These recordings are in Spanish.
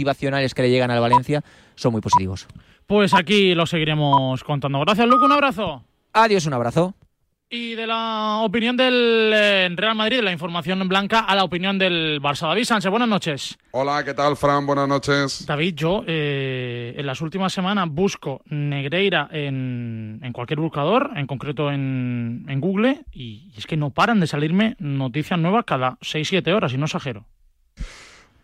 motivacionales que le llegan al Valencia son muy positivos. Pues aquí lo seguiremos contando. Gracias, Luco. Un abrazo. Adiós, un abrazo. Y de la opinión del eh, Real Madrid, de la información blanca, a la opinión del Barça. David Sánchez, buenas noches. Hola, ¿qué tal, Fran? Buenas noches. David, yo eh, en las últimas semanas busco Negreira en, cualquier buscador, en concreto en, en Google, y, es que no paran de salirme noticias nuevas cada 6-7 horas, y no exagero.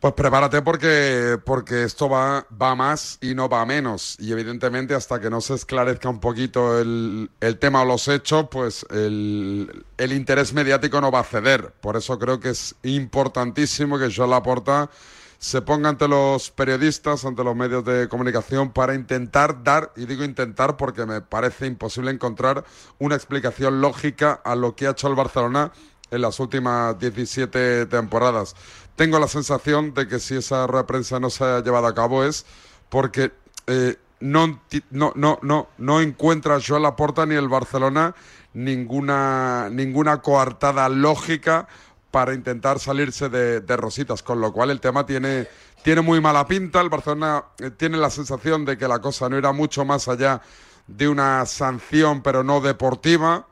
Pues prepárate porque, porque esto va, va más y no va menos. Y evidentemente hasta que no se esclarezca un poquito el, el tema o los hechos, pues el, el, interés mediático no va a ceder. Por eso creo que es importantísimo que Joan Laporta se ponga ante los periodistas, ante los medios de comunicación para intentar dar, y digo intentar porque me parece imposible encontrar una explicación lógica a lo que ha hecho el Barcelona en las últimas 17 temporadas. Tengo la sensación de que si esa rueda prensa no se ha llevado a cabo es porque eh, no, no, no, no, no encuentra Joan Laporta ni el Barcelona ninguna, ninguna coartada lógica para intentar salirse de, rositas, con lo cual el tema tiene, tiene muy mala pinta. El Barcelona eh, tiene la sensación de que la cosa no era mucho más allá de una sanción, pero no deportiva.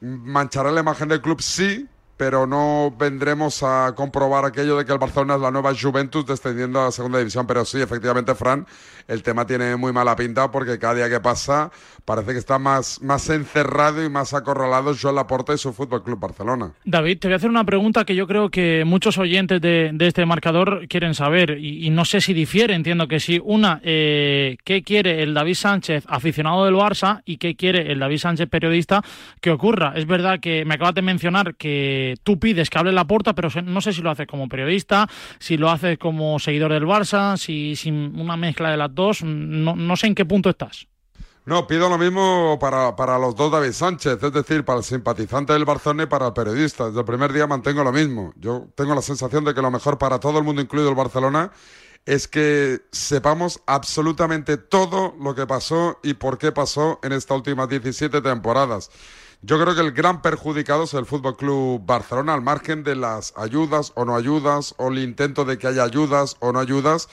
Manchará la imagen del club, sí, pero no vendremos a comprobar aquello de que el Barcelona es la nueva Juventus descendiendo a la segunda división. Pero sí, efectivamente, Fran, el tema tiene muy mala pinta porque cada día que pasa parece que está más, más encerrado y más acorralado Joan Laporta y su Fútbol Club Barcelona. David, te voy a hacer una pregunta que yo creo que muchos oyentes de, este marcador quieren saber y, no sé si difiere, entiendo que sí. Una, eh, ¿qué quiere el David Sánchez, aficionado del Barça, y qué quiere el David Sánchez, periodista, que ocurra? Es verdad que me acabas de mencionar que tú pides que hable la puerta, pero no sé si lo haces como periodista, si lo haces como seguidor del Barça, si, una mezcla de las no, no sé en qué punto estás. No, pido lo mismo para, para, los dos David Sánchez, es decir, para el simpatizante del Barcelona y para el periodista. Desde el primer día mantengo lo mismo. Yo tengo la sensación de que lo mejor para todo el mundo, incluido el Barcelona, es que sepamos absolutamente todo lo que pasó y por qué pasó en estas últimas 17 temporadas. Yo creo que el gran perjudicado es el Fútbol Club Barcelona, al margen de las ayudas o no ayudas, o el intento de que haya ayudas o no ayudas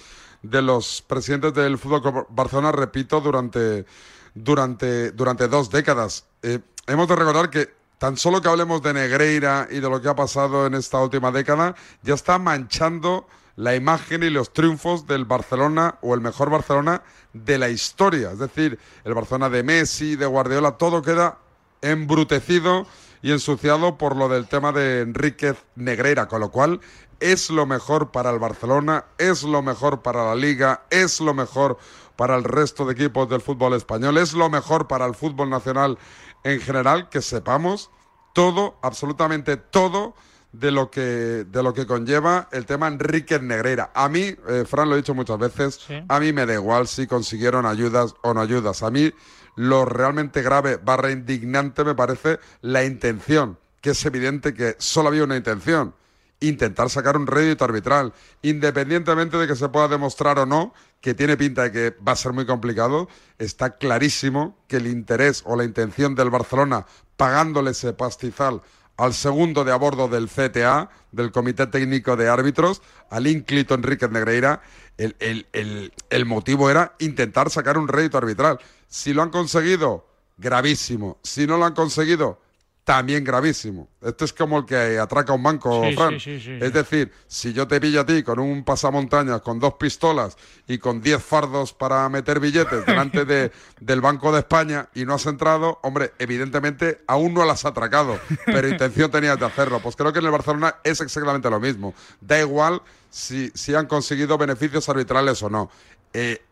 de los presidentes del Fútbol Barcelona, repito, durante, durante, durante dos décadas. Eh, hemos de recordar que tan solo que hablemos de Negreira y de lo que ha pasado en esta última década, ya está manchando la imagen y los triunfos del Barcelona o el mejor Barcelona de la historia. Es decir, el Barcelona de Messi, de Guardiola, todo queda embrutecido y ensuciado por lo del tema de Enríquez Negreira, con lo cual es lo mejor para el Barcelona, es lo mejor para la liga, es lo mejor para el resto de equipos del fútbol español, es lo mejor para el fútbol nacional en general, que sepamos todo, absolutamente todo, de lo que de lo que conlleva el tema Enríquez Negreira. A mí, eh, Fran lo he dicho muchas veces, a mí me da igual si consiguieron ayudas o no ayudas. A mí lo realmente grave barra indignante me parece la intención, que es evidente que solo había una intención, intentar sacar un rédito arbitral, independientemente de que se pueda demostrar o no, que tiene pinta de que va a ser muy complicado, está clarísimo que el interés o la intención del Barcelona pagándole ese pastizal al segundo de a bordo del CTA, del Comité Técnico de Árbitros, al ínclito Enrique Negreira, el, el, el, motivo era intentar sacar un rédito arbitral. Si lo han conseguido, gravísimo. Si no lo han conseguido, también gravísimo. Esto es como el que atraca un banco, Fran. es decir, si yo te pillo a ti con un pasamontañas, con dos pistolas y con diez fardos para meter billetes delante de, del Banco de España y no has entrado, hombre, evidentemente aún no las has atracado, pero intención tenías de hacerlo. Pues creo que en el Barcelona es exactamente lo mismo. Da igual si, si han conseguido beneficios arbitrales o no. Eh,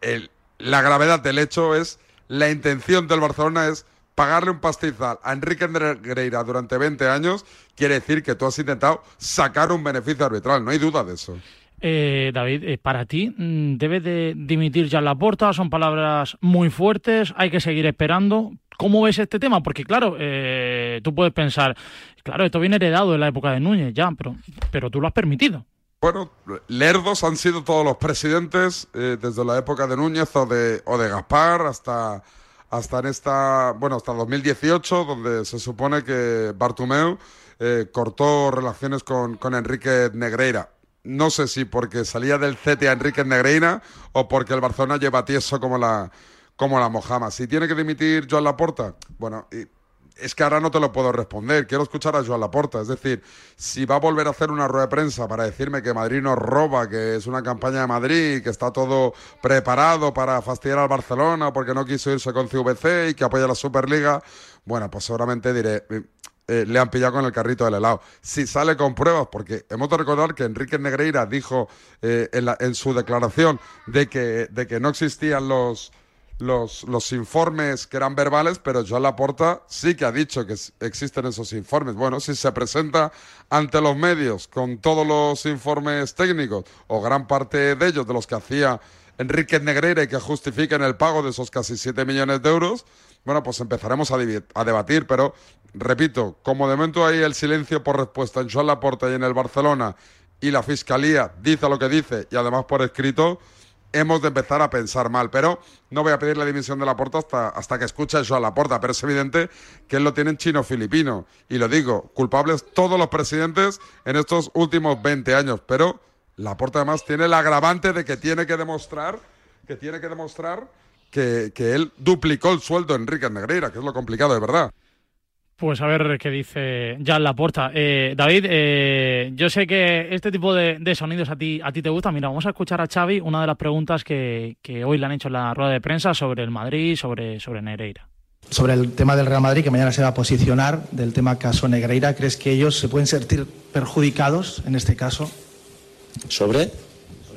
la gravedad del hecho es, la intención del Barcelona es pagarle un pastizal a Enrique Negreira durante 20 años, quiere decir que tú has intentado sacar un beneficio arbitral, no hay duda de eso. Eh, David, eh, para ti, mm, ¿debe de dimitir ya la porta? Son palabras muy fuertes, hay que seguir esperando. ¿Cómo ves este tema? Porque claro, eh, tú puedes pensar, claro, esto viene heredado en la época de Núñez, ya, pero, pero tú lo has permitido. Bueno, lerdos han sido todos los presidentes, desde la época de Núñez o de, Gaspar hasta hasta en esta, bueno, hasta 2018, donde se supone que Bartumeu eh, cortó relaciones con, con Enrique Negreira. no sé si porque salía del CT a Enrique Negreira o porque el Barcelona lleva tieso como la, como la mojama. Si tiene que dimitir Joan Laporta, bueno, es que ahora no te lo puedo responder. Quiero escuchar a Joan Laporta. Es decir, si va a volver a hacer una rueda de prensa para decirme que Madrid nos roba, que es una campaña de Madrid, que está todo preparado para fastidiar al Barcelona porque no quiso irse con CVC y que apoya la Superliga, bueno, pues seguramente diré. Eh, le han pillado con el carrito del helado. Si sale con pruebas, porque hemos de recordar que Enrique Negreira dijo eh, en, en, su declaración de que, de que no existían los, los, los informes que eran verbales, pero Joan Laporta sí que ha dicho que existen esos informes. Bueno, si se presenta ante los medios con todos los informes técnicos, o gran parte de ellos, de los que hacía Enrique Negreira y que justifiquen el pago de esos casi 7 millones de euros, bueno, pues empezaremos a, a, debatir, pero repito, como de momento hay el silencio por respuesta en Joan Laporta y en el Barcelona, y la Fiscalía dice lo que dice, y además por escrito, hemos de empezar a pensar mal. Pero no voy a pedir la dimisión de Laporta hasta, hasta que escuche eso a Laporta. Pero es evidente que él lo tiene en chino-filipino. Y lo digo, culpables todos los presidentes en estos últimos 20 años. Pero Laporta además tiene el agravante de que tiene que demostrar, que tiene que demostrar que, que él duplicó el sueldo de Enrique Negreira, que es lo complicado de verdad. Pues a ver qué dice ya la puerta. Eh, David, eh, yo sé que este tipo de, sonidos a ti, a ti te gusta. Mira, vamos a escuchar a Xavi una de las preguntas que, hoy le han hecho en la rueda de prensa sobre el Madrid, sobre, sobre Negreira. Sobre el tema del Real Madrid, que mañana se va a posicionar, del tema caso Negreira, ¿crees que ellos se pueden sentir perjudicados en este caso? ¿Sobre?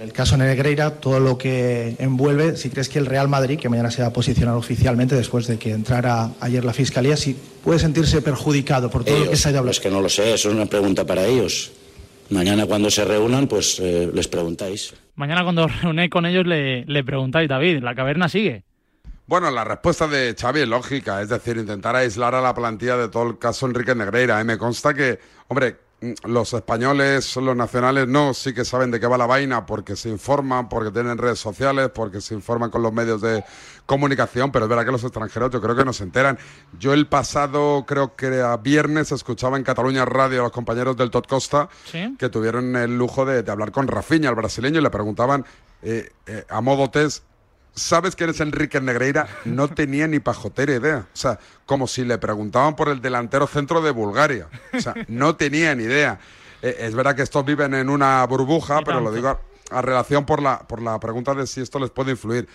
El caso Negreira, todo lo que envuelve, si crees que el Real Madrid, que mañana se va a posicionar oficialmente después de que entrara ayer la Fiscalía, si puede sentirse perjudicado por todo lo que se ha hablado. Es que no lo sé, eso es una pregunta para ellos. Mañana cuando se reúnan, pues eh, les preguntáis. Mañana cuando reunéis con ellos le, le preguntáis, David, ¿la caverna sigue? Bueno, la respuesta de Xavi es lógica, es decir, intentar aislar a la plantilla de todo el caso Enrique Negreira. ¿eh? Me consta que, hombre, los españoles, los nacionales, no, sí que saben de qué va la vaina porque se informan, porque tienen redes sociales, porque se informan con los medios de comunicación, pero es verdad que los extranjeros yo creo que no se enteran. Yo el pasado, creo que a viernes, escuchaba en Cataluña Radio a los compañeros del Tot Costa que tuvieron el lujo de, hablar con Rafinha, el brasileño, y le preguntaban eh, eh, a modo test ¿Sabes quién es Enrique Negreira? No tenía ni pajotera idea. O sea, como si le preguntaban por el delantero centro de Bulgaria. O sea, no tenía ni idea. Eh, es verdad que estos viven en una burbuja, pero lo digo a, relación por la, por la pregunta de si esto les puede influir.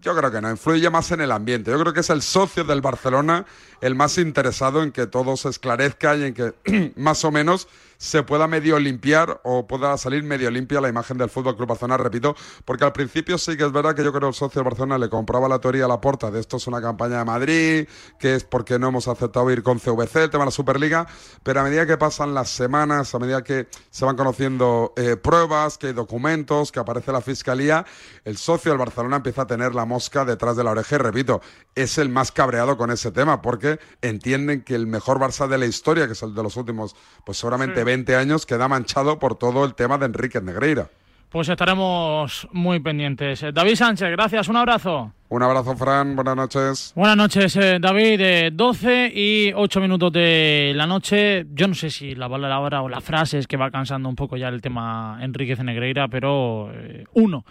Yo creo que no, influye más en el ambiente. Yo creo que es el socio del Barcelona el más interesado en que todo se esclarezca y en que más o menos se pueda medio limpiar o pueda salir medio limpia la imagen del Fútbol Club Barcelona, repito, porque al principio sí que es verdad que yo creo que el socio del Barcelona le compraba la teoría a la porta de esto es una campaña de Madrid, que es porque no hemos aceptado ir con CVC, el tema de la Superliga, pero a medida que pasan las semanas, a medida que se van conociendo eh, pruebas, que hay documentos, que aparece la fiscalía, el socio del Barcelona empieza a tener la mosca detrás de la oreja y repito, es el más cabreado con ese tema, porque entienden que el mejor Barça de la historia, que es el de los últimos, pues seguramente 20 años queda manchado por todo el tema de Enrique Negreira. Pues estaremos muy pendientes. David Sánchez, gracias, un abrazo. Un abrazo, Fran, buenas noches. Buenas noches, eh, David. 12 y 8 minutos de la noche. Yo no sé si la palabra o la frase es que va cansando un poco ya el tema Enrique Negreira, pero eh, uno.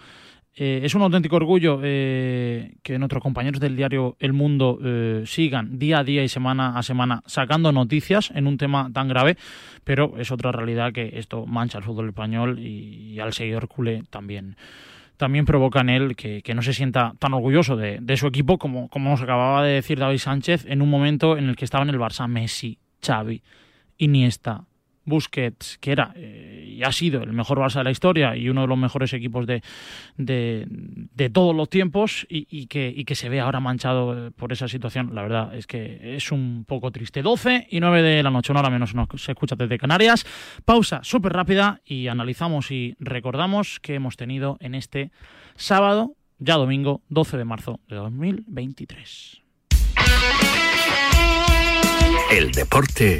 Eh, es un auténtico orgullo eh, que nuestros compañeros del diario El Mundo eh, sigan día a día y semana a semana sacando noticias en un tema tan grave, pero es otra realidad que esto mancha al fútbol español y, al seguidor culé también. También provoca en él que, no se sienta tan orgulloso de, su equipo como, nos acababa de decir David Sánchez en un momento en el que estaba en el Barça Messi, Xavi, Iniesta, Busquets, que era eh, y ha sido el mejor Barça de la historia y uno de los mejores equipos de, de, todos los tiempos y, que, y que se ve ahora manchado eh, por esa situación, la verdad es que es un poco triste. 12 y 9 de la noche, una hora menos se escucha desde Canarias. Pausa súper rápida y analizamos y recordamos que hemos tenido en este sábado, ya domingo, 12 de marzo de 2023. El deporte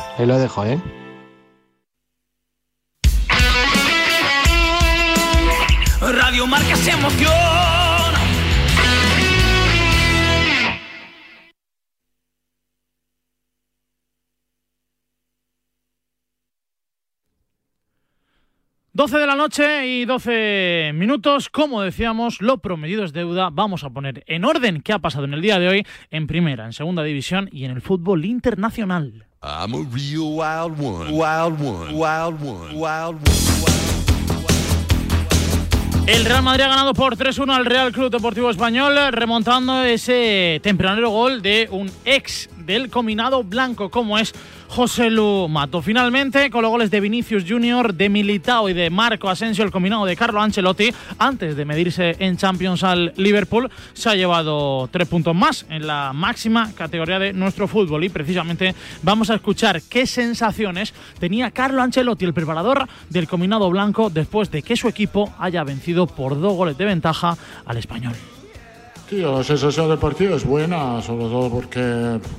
ahí lo dejo, ¿eh? Radio Marca se emoción. Doce de la noche y 12 minutos. Como decíamos, lo prometido es deuda. Vamos a poner en orden qué ha pasado en el día de hoy en primera, en segunda división y en el fútbol internacional. I'm a real wild one. Wild one. Wild one. Wild one. El Real Madrid ha ganado por 3-1 al Real Club Deportivo Español, remontando ese tempranero gol de un ex del combinado blanco, como es José Lu Mato. Finalmente, con los goles de Vinicius Junior, de Militao y de Marco Asensio, el combinado de Carlo Ancelotti, antes de medirse en Champions al Liverpool, se ha llevado tres puntos más en la máxima categoría de nuestro fútbol. Y precisamente vamos a escuchar qué sensaciones tenía Carlo Ancelotti, el preparador del combinado blanco, después de que su equipo haya vencido por dos goles de ventaja al español. La sensación del partido es buena, sobre todo porque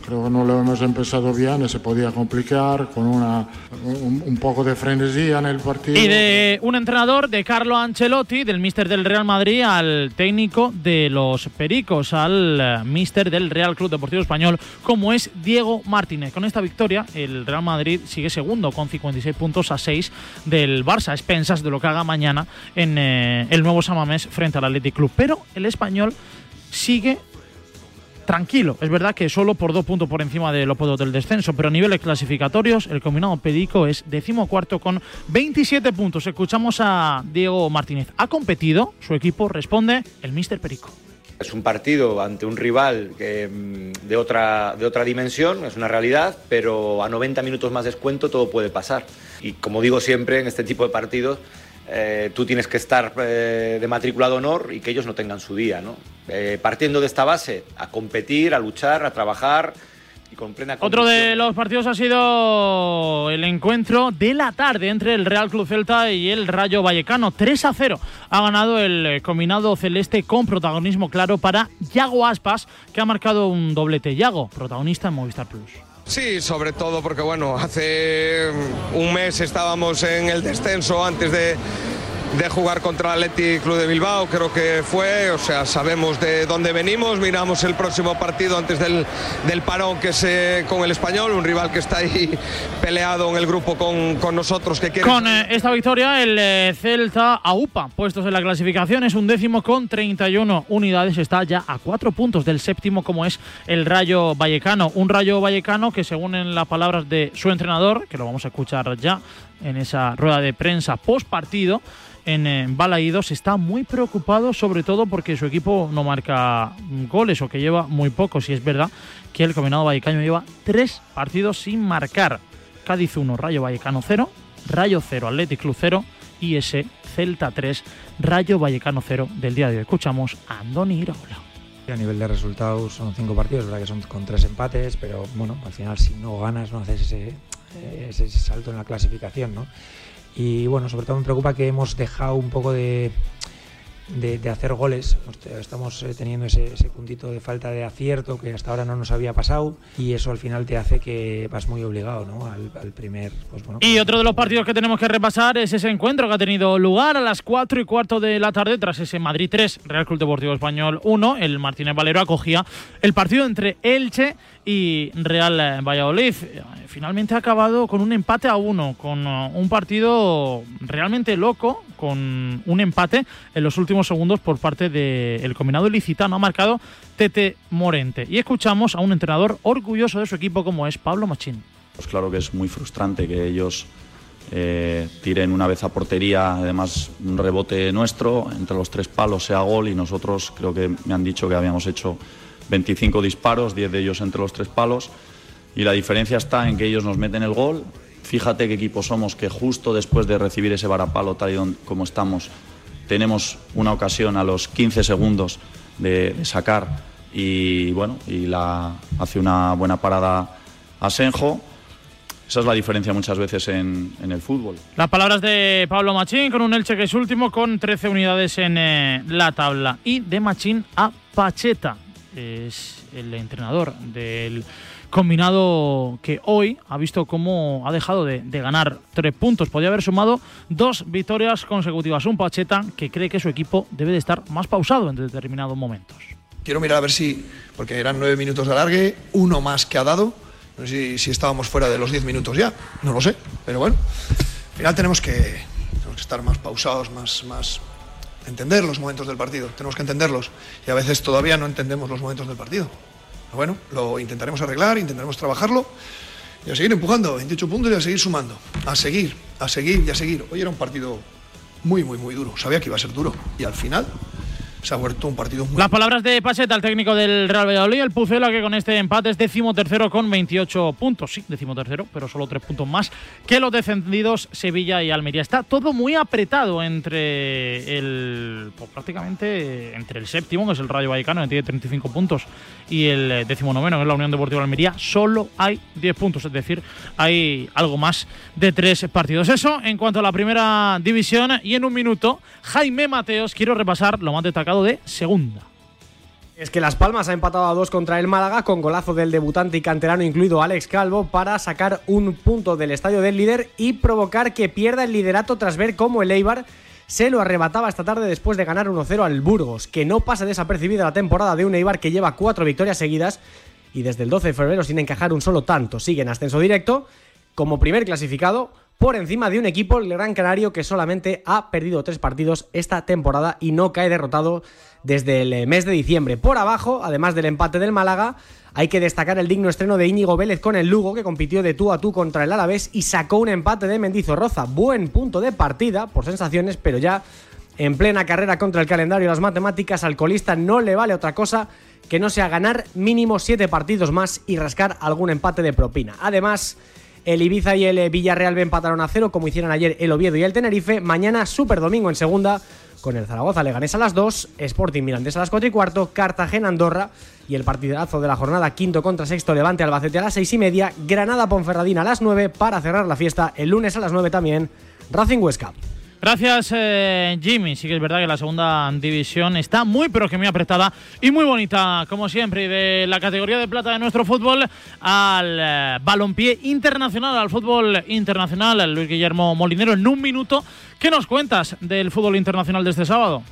creo que no lo hemos empezado bien se podía complicar con una, un, un poco de frenesía en el partido. Y de un entrenador, de Carlo Ancelotti, del míster del Real Madrid, al técnico de los Pericos, al eh, míster del Real Club Deportivo Español, como es Diego Martínez. Con esta victoria, el Real Madrid sigue segundo con 56 puntos a 6 del Barça, expensas de lo que haga mañana en eh, el nuevo Samamés frente al Athletic Club. Pero el español sigue tranquilo. Es verdad que solo por dos puntos por encima de puestos del descenso, pero a niveles clasificatorios, el combinado Pedico es decimocuarto con 27 puntos. Escuchamos a Diego Martínez. Ha competido, su equipo responde el Mister Perico. Es un partido ante un rival mm, de, otra, de otra dimensión, es una realidad, pero a 90 minutos más descuento todo puede pasar. Y como digo siempre en este tipo de partidos, eh, tú tienes que estar eh, de matrícula de honor y que ellos no tengan su día. ¿no? Eh, partiendo de esta base, a competir, a luchar, a trabajar y con plena Otro de los partidos ha sido el encuentro de la tarde entre el Real Club Celta y el Rayo Vallecano. 3 a 0 ha ganado el combinado celeste con protagonismo claro para Yago Aspas, que ha marcado un doblete. Yago, protagonista en Movistar Plus. Sí, sobre todo porque bueno, hace un mes estábamos en el descenso antes de, de jugar contra el Athletic Club de Bilbao, creo que fue, o sea, sabemos de dónde venimos, miramos el próximo partido antes del, del parón que es eh, con el español, un rival que está ahí peleado en el grupo con, con nosotros que quiere... Con eh, esta victoria el eh, Celta AUPA, puestos en la clasificación, es un décimo con 31 unidades, está ya a cuatro puntos del séptimo como es el Rayo Vallecano, un Rayo Vallecano que según en las palabras de su entrenador, que lo vamos a escuchar ya en esa rueda de prensa post partido, en eh, Balaídos está muy preocupado sobre todo porque su equipo no marca goles o que lleva muy pocos y es verdad que el combinado vallecano lleva tres partidos sin marcar. Cádiz 1, Rayo Vallecano 0, Rayo 0, Athletic Club 0 y ese Celta 3, Rayo Vallecano 0 del día de hoy. Escuchamos a Andoni Iraola. A nivel de resultados son cinco partidos, verdad que son con tres empates, pero bueno, al final si no ganas no haces ese, ese, salto en la clasificación, ¿no? Y bueno, sobre todo me preocupa que hemos dejado un poco de, de, de hacer goles. Estamos eh, teniendo ese, ese, puntito de falta de acierto que hasta ahora no nos había pasado y eso al final te hace que vas muy obligado ¿no? al, al primer. Pues bueno, y otro de los partidos que tenemos que repasar es ese encuentro que ha tenido lugar a las 4 y cuarto de la tarde tras ese Madrid 3, Real Club Deportivo Español 1. El Martínez Valero acogía el partido entre Elche y Real Valladolid. Finalmente ha acabado con un empate a uno, con uh, un partido realmente loco, con un empate en los últimos segundos por parte del combinado ilicitano. Ha marcado Tete Morente. Y escuchamos a un entrenador orgulloso de su equipo como es Pablo Machín. Pues claro que es muy frustrante que ellos eh, tiren una vez a portería, además un rebote nuestro, entre los tres palos sea gol y nosotros creo que me han dicho que habíamos hecho 25 disparos, 10 de ellos entre los tres palos. Y la diferencia está en que ellos nos meten el gol. Fíjate qué equipo somos que justo después de recibir ese varapalo tal y como estamos, tenemos una ocasión a los 15 segundos de, de sacar y bueno, y la hace una buena parada a Senjo. Esa es la diferencia muchas veces en, en, el fútbol. Las palabras de Pablo Machín con un Elche que es último con 13 unidades en eh, la tabla. Y de Machín a Pacheta, es el entrenador del combinado que hoy ha visto cómo ha dejado de, ganar tres puntos. Podría haber sumado dos victorias consecutivas. Un Pacheta que cree que su equipo debe de estar más pausado en determinados momentos. Quiero mirar a ver si, porque eran nueve minutos de alargue, uno más que ha dado. No sé si, si estábamos fuera de los diez minutos ya, no lo sé, pero bueno. Al final tenemos que, tenemos que estar más pausados, más, más, entender los momentos del partido, tenemos que entenderlos y a veces todavía no entendemos los momentos del partido. Bueno, lo intentaremos arreglar, intentaremos trabajarlo y a seguir empujando, 28 puntos y a seguir sumando, a seguir, a seguir y a seguir. Hoy era un partido muy, muy, muy duro, sabía que iba a ser duro y al final se ha vuelto un partido muy... Las palabras de Pacheta, el técnico del Real Valladolid, el Pucela, que con este empate es decimotercero con 28 puntos. Sí, decimotercero, pero solo tres puntos más que los descendidos Sevilla y Almería. Está todo muy apretado entre el... Pues prácticamente entre el séptimo, que es el Rayo Vallecano, que tiene 35 puntos, y el decimonoveno, que es la Unión Deportiva Almería, solo hay 10 puntos. Es decir, hay algo más de tres partidos. Eso en cuanto a la primera división. Y en un minuto, Jaime Mateos, quiero repasar lo más destacado de segunda. Es que Las Palmas ha empatado a dos contra el Málaga con golazo del debutante y canterano incluido Alex Calvo para sacar un punto del estadio del líder y provocar que pierda el liderato tras ver cómo el Eibar se lo arrebataba esta tarde después de ganar 1-0 al Burgos, que no pasa desapercibida la temporada de un Eibar que lleva cuatro victorias seguidas y desde el 12 de febrero sin encajar un solo tanto. Sigue en ascenso directo como primer clasificado por encima de un equipo, el Gran Canario, que solamente ha perdido tres partidos esta temporada y no cae derrotado desde el mes de diciembre. Por abajo, además del empate del Málaga, hay que destacar el digno estreno de Íñigo Vélez con el Lugo, que compitió de tú a tú contra el Alavés y sacó un empate de Mendizorroza. Buen punto de partida, por sensaciones, pero ya en plena carrera contra el calendario y las matemáticas, al colista no le vale otra cosa que no sea ganar mínimo siete partidos más y rascar algún empate de propina. Además, el Ibiza y el Villarreal empataron a cero, como hicieron ayer el Oviedo y el Tenerife. Mañana, Super Domingo en segunda, con el Zaragoza Leganés a las 2, Sporting Mirandés a las 4 y cuarto, Cartagena Andorra y el partidazo de la jornada quinto contra sexto Levante Albacete a las 6 y media, Granada Ponferradina a las 9 para cerrar la fiesta el lunes a las 9 también, Racing Huesca. Gracias, eh, Jimmy. Sí que es verdad que la segunda división está muy, pero que muy apretada y muy bonita, como siempre. De la categoría de plata de nuestro fútbol al eh, balompié internacional, al fútbol internacional. Luis Guillermo Molinero, en un minuto, ¿qué nos cuentas del fútbol internacional de este sábado?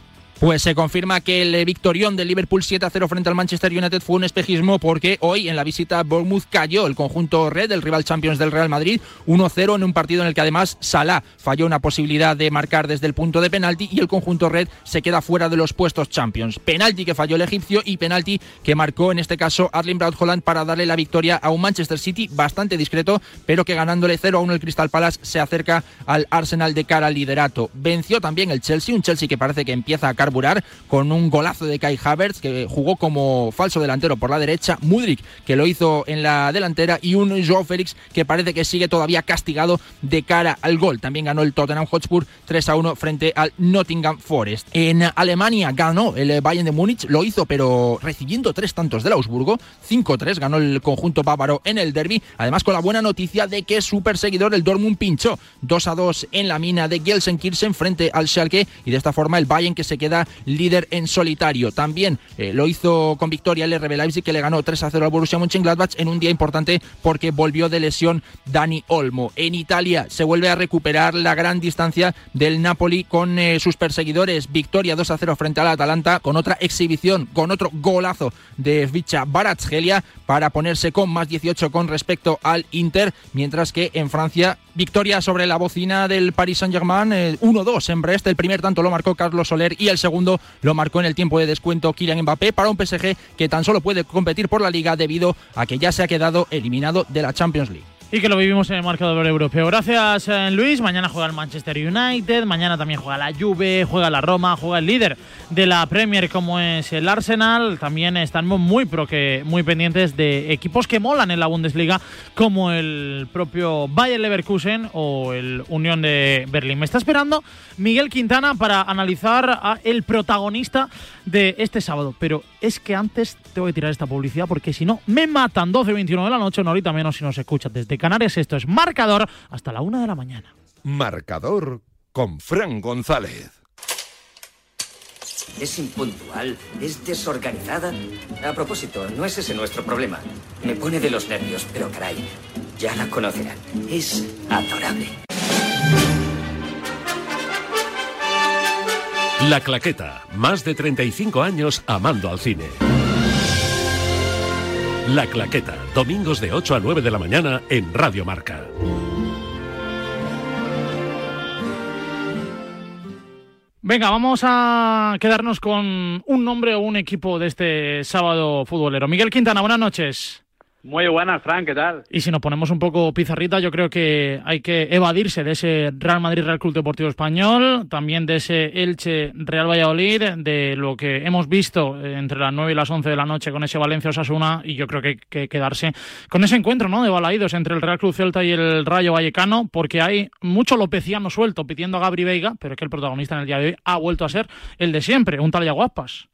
Pues se confirma que el victorión del Liverpool 7-0 frente al Manchester United fue un espejismo porque hoy en la visita a Bournemouth cayó el conjunto red, el rival Champions del Real Madrid, 1-0 en un partido en el que además Salah falló una posibilidad de marcar desde el punto de penalti y el conjunto red se queda fuera de los puestos Champions. Penalti que falló el egipcio y penalti que marcó en este caso Arlen Braut Holland para darle la victoria a un Manchester City bastante discreto, pero que ganándole 0-1 el Crystal Palace se acerca al Arsenal de cara al liderato. Venció también el Chelsea, un Chelsea que parece que empieza a carburar carburar con un golazo de Kai Havertz que jugó como falso delantero por la derecha, Mudrik que lo hizo en la delantera y un Joao Félix que parece que sigue todavía castigado de cara al gol. También ganó el Tottenham Hotspur 3 a 1 frente al Nottingham Forest. En Alemania ganó el Bayern de Múnich, lo hizo pero recibiendo tres tantos del Augsburgo, 5-3 ganó el conjunto bávaro en el derby, además con la buena noticia de que su perseguidor el Dortmund pinchó 2 a 2 en la mina de Gelsenkirchen frente al Schalke y de esta forma el Bayern que se queda líder en solitario. También eh, lo hizo con victoria el RB Leipzig que le ganó 3 a 0 al Borussia Mönchengladbach en un día importante porque volvió de lesión Dani Olmo. En Italia se vuelve a recuperar la gran distancia del Napoli con eh, sus perseguidores. Victoria 2 a 0 frente al Atalanta con otra exhibición, con otro golazo de Vicha Baratsgelia para ponerse con más 18 con respecto al Inter, mientras que en Francia victoria sobre la bocina del Paris Saint-Germain 1-2 eh, en Brest. El primer tanto lo marcó Carlos Soler y el segundo lo marcó en el tiempo de descuento Kylian Mbappé para un PSG que tan solo puede competir por la liga debido a que ya se ha quedado eliminado de la Champions League. Y que lo vivimos en el marcador europeo. Gracias, eh, Luis. Mañana juega el Manchester United, mañana también juega la Juve, juega la Roma, juega el líder de la Premier como es el Arsenal. También estamos muy, muy pendientes de equipos que molan en la Bundesliga como el propio Bayer Leverkusen o el Unión de Berlín. Me está esperando Miguel Quintana para analizar a el protagonista de este sábado. Pero es que antes tengo que tirar esta publicidad porque si no me matan 12-21 de la noche, una horita menos si nos escuchas desde Canarias. Esto es Marcador hasta la una de la mañana. Marcador con Fran González. Es impuntual, es desorganizada. A propósito, no es ese nuestro problema. Me pone de los nervios, pero caray, ya la conocerán. Es adorable. La Claqueta, más de 35 años amando al cine. La Claqueta, domingos de 8 a 9 de la mañana en Radio Marca. Venga, vamos a quedarnos con un nombre o un equipo de este sábado futbolero. Miguel Quintana, buenas noches. Muy buenas, Frank, ¿qué tal? Y si nos ponemos un poco pizarrita, yo creo que hay que evadirse de ese Real Madrid Real Club Deportivo Español, también de ese Elche Real Valladolid, de lo que hemos visto entre las 9 y las 11 de la noche con ese Valencia Osasuna, y yo creo que hay que quedarse con ese encuentro ¿no? de balaídos entre el Real Club Celta y el Rayo Vallecano, porque hay mucho lopeciano suelto pidiendo a Gabri Veiga, pero es que el protagonista en el día de hoy ha vuelto a ser el de siempre, un tal Yaguapas.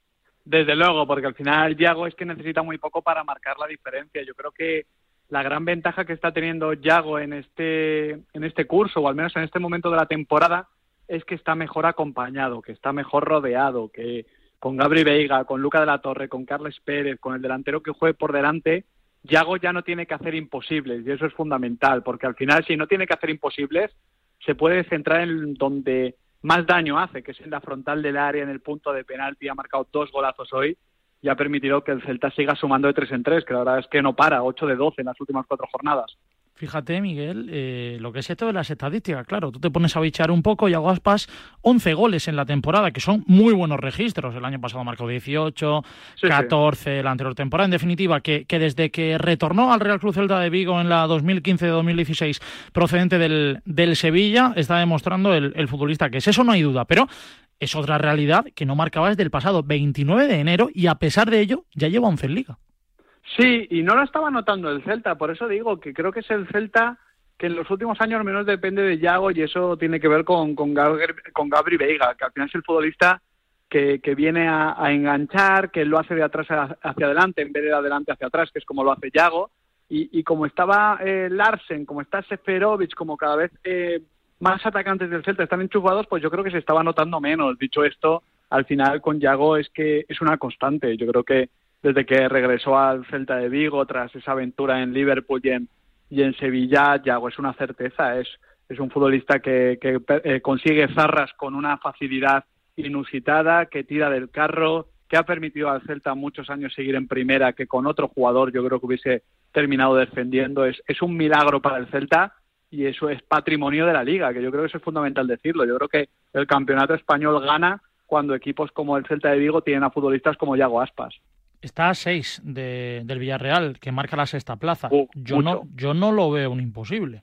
Desde luego, porque al final Yago es que necesita muy poco para marcar la diferencia. Yo creo que la gran ventaja que está teniendo Yago en este, en este curso, o al menos en este momento de la temporada, es que está mejor acompañado, que está mejor rodeado, que con Gabri Veiga, con Luca de la Torre, con Carles Pérez, con el delantero que juegue por delante, Yago ya no tiene que hacer imposibles, y eso es fundamental, porque al final si no tiene que hacer imposibles, se puede centrar en donde más daño hace, que es en la frontal del área, en el punto de penalti, ha marcado dos golazos hoy y ha permitido que el Celta siga sumando de tres en tres, que la verdad es que no para, 8 de 12 en las últimas cuatro jornadas. Fíjate, Miguel, eh, lo que es esto de las estadísticas, claro, tú te pones a bichar un poco y Aguaspas 11 goles en la temporada, que son muy buenos registros. El año pasado marcó 18, 14 la anterior temporada. En definitiva, que, que, desde que retornó al Real Cruz Celta de Vigo en la 2015-2016, procedente del, del, Sevilla, está demostrando el, el futbolista que es. Eso no hay duda, pero es otra realidad que no marcaba desde el pasado 29 de enero y a pesar de ello ya lleva 11 en Liga. Sí, y no lo estaba notando el Celta, por eso digo que creo que es el Celta que en los últimos años menos depende de Yago y eso tiene que ver con, con, Gabri, con Gabri Veiga, que al final es el futbolista que, que viene a, a, enganchar, que lo hace de atrás hacia adelante en vez de adelante hacia atrás, que es como lo hace Yago. Y, y como estaba eh, Larsen, como está Seferovic, como cada vez eh, más atacantes del Celta están enchufados, pues yo creo que se estaba notando menos. Dicho esto, al final con Yago es que es una constante. Yo creo que desde que regresó al Celta de Vigo tras esa aventura en Liverpool y en, y en Sevilla, Yago es una certeza, es, es un futbolista que, eh, consigue zarras con una facilidad inusitada, que tira del carro, que ha permitido al Celta muchos años seguir en primera, que con otro jugador yo creo que hubiese terminado defendiendo. Es, es un milagro para el Celta y eso es patrimonio de la liga, que yo creo que eso es fundamental decirlo. Yo creo que el campeonato español gana cuando equipos como el Celta de Vigo tienen a futbolistas como Yago Aspas está a 6 de, del Villarreal, que marca la sexta plaza. Uh, yo, no, yo no lo veo un imposible.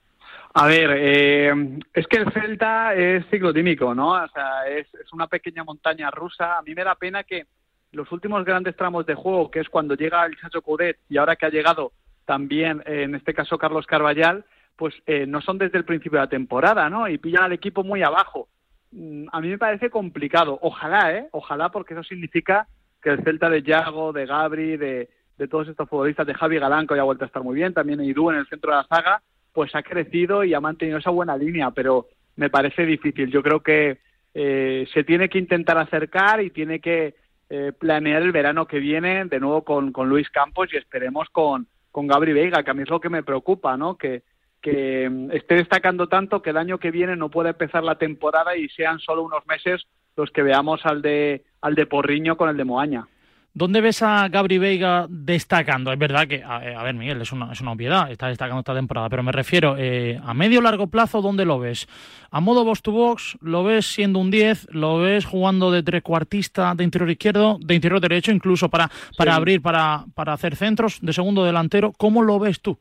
A ver, eh, es que el Celta es ciclotímico, ¿no? O sea, es, es, una pequeña montaña rusa. A mí me da pena que los últimos grandes tramos de juego, que es cuando llega el Chacho Cudet y ahora que ha llegado también, eh, en este caso, Carlos Carballal, pues eh, no son desde el principio de la temporada, ¿no? Y pillan al equipo muy abajo. Mm, a mí me parece complicado. Ojalá, ¿eh? Ojalá, porque eso significa que el Celta de Yago, de Gabri, de, de todos estos futbolistas, de Javi Galán, que ya ha vuelto a estar muy bien, también Edu en el centro de la saga, pues ha crecido y ha mantenido esa buena línea, pero me parece difícil. Yo creo que eh, se tiene que intentar acercar y tiene que eh, planear el verano que viene de nuevo con, con Luis Campos y esperemos con, con Gabri Veiga, que a mí es lo que me preocupa, ¿no? Que, que mm, esté destacando tanto que el año que viene no pueda empezar la temporada y sean solo unos meses los que veamos al de, al de Porriño con el de Moaña. ¿Dónde ves a Gabri Veiga destacando? Es verdad que, a, ver, Miguel, es una, es una obviedad, está destacando esta temporada, pero me refiero eh, a medio largo plazo, ¿dónde lo ves? ¿A modo box to box? ¿Lo ves siendo un 10? ¿Lo ves jugando de trecuartista de interior izquierdo, de interior derecho, incluso para, para abrir, para, para hacer centros de segundo delantero? ¿Cómo lo ves tú?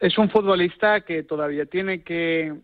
Es un futbolista que todavía tiene que,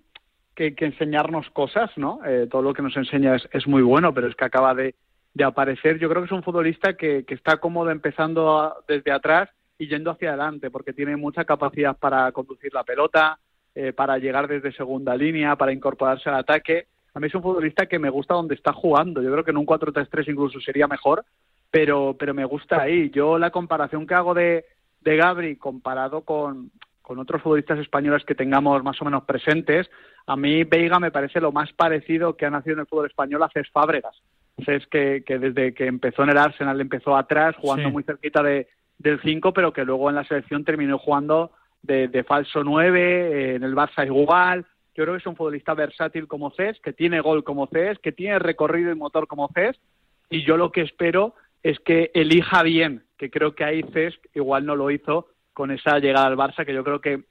que, enseñarnos cosas, ¿no? Eh, todo lo que nos enseña es, es muy bueno, pero es que acaba de de aparecer. Yo creo que es un futbolista que, que está cómodo empezando desde atrás y yendo hacia adelante, porque tiene mucha capacidad para conducir la pelota, eh, para llegar desde segunda línea, para incorporarse al ataque. A mí es un futbolista que me gusta donde está jugando. Yo creo que en un 4-3-3 incluso sería mejor, pero, pero me gusta ahí. Yo la comparación que hago de, de Gabri comparado con, con otros futbolistas españoles que tengamos más o menos presentes, a mí Veiga me parece lo más parecido que ha nacido en el fútbol español a Cés Fábregas es que, que, desde que empezó en el Arsenal empezó atrás, jugando muy cerquita de, del 5, pero que luego en la selección terminó jugando de, de falso 9, eh, en el Barça igual. Yo creo que es un futbolista versátil como Cés, que tiene gol como Cés, que tiene recorrido y motor como Cés, y yo lo que espero es que elija bien, que creo que ahí Cés igual no lo hizo con esa llegada al Barça, que yo creo que